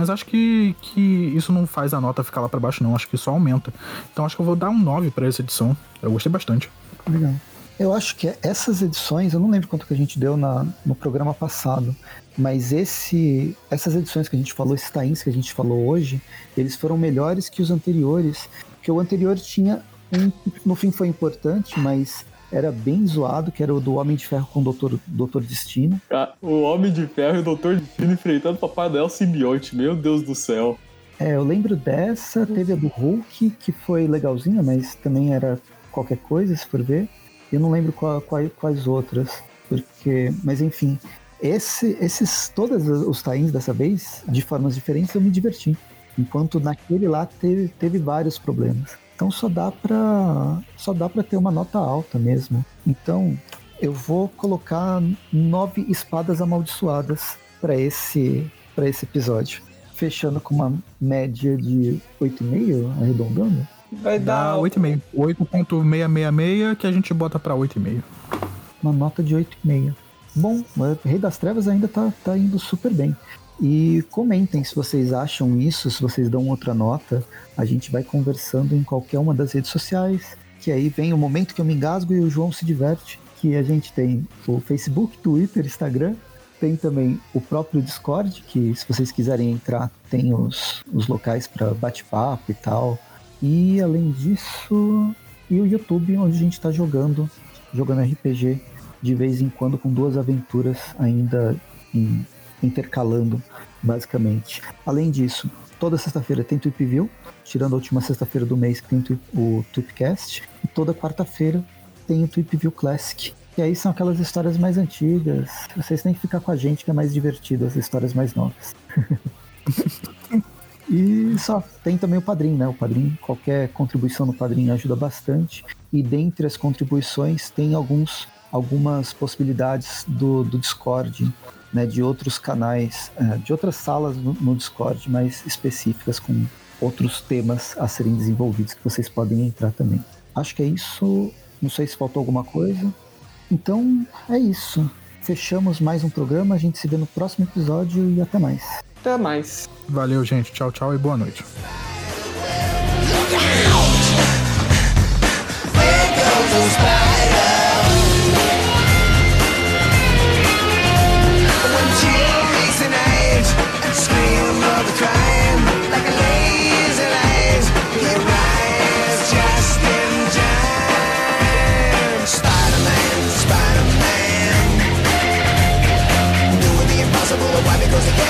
Mas acho que, que isso não faz a nota ficar lá pra baixo, não. Acho que só aumenta. Então acho que eu vou dar um 9 pra essa edição. Eu gostei bastante. Legal. Eu acho que essas edições, eu não lembro quanto que a gente deu na, no programa passado, mas esse, essas edições que a gente falou, esses tains que a gente falou hoje, eles foram melhores que os anteriores, porque o anterior tinha um, no fim foi importante, mas era bem zoado, que era o do Homem de Ferro com o Doutor, Doutor Destino. Ah, o Homem de Ferro e o Doutor Destino enfrentando o Papai Noel simbionte, meu Deus do céu. É, eu lembro dessa, teve a do Hulk, que foi legalzinha, mas também era qualquer coisa, se for ver. Eu não lembro qual, qual, quais outras, porque... Mas enfim, esse, esses, todos os tains dessa vez, de formas diferentes, eu me diverti. Enquanto naquele lá teve, teve vários problemas. Então só dá para só dá para ter uma nota alta mesmo. Então eu vou colocar nove espadas amaldiçoadas para esse para esse episódio, fechando com uma média de 8,5, arredondando. Vai dar 8,5. 8.666 que a gente bota para 8,5. Uma nota de 8,5. Bom, o Rei das Trevas ainda tá, tá indo super bem. E comentem se vocês acham isso, se vocês dão outra nota. A gente vai conversando em qualquer uma das redes sociais. Que aí vem o momento que eu me engasgo e o João se diverte. Que a gente tem o Facebook, Twitter, Instagram. Tem também o próprio Discord, que se vocês quiserem entrar, tem os, os locais para bate-papo e tal. E além disso, e o YouTube, onde a gente está jogando, jogando RPG de vez em quando com duas aventuras ainda em intercalando, basicamente. Além disso, toda sexta-feira tem Tweep View, tirando a última sexta-feira do mês que tem o Tweepcast, e toda quarta-feira tem o Tweep View Classic. E aí são aquelas histórias mais antigas. Vocês têm que ficar com a gente que é mais divertido, as histórias mais novas. e só tem também o padrinho, né? O padrinho, qualquer contribuição no padrinho ajuda bastante. E dentre as contribuições tem alguns algumas possibilidades do, do Discord né, de outros canais, é, de outras salas no, Discord mais específicas com outros temas a serem desenvolvidos que vocês podem entrar também. Acho que é isso. Não sei se faltou alguma coisa. Então é isso. Fechamos mais um programa. A gente se vê no próximo episódio e até mais. Até mais. Valeu, gente. Tchau, tchau e boa noite. Look out! goes again.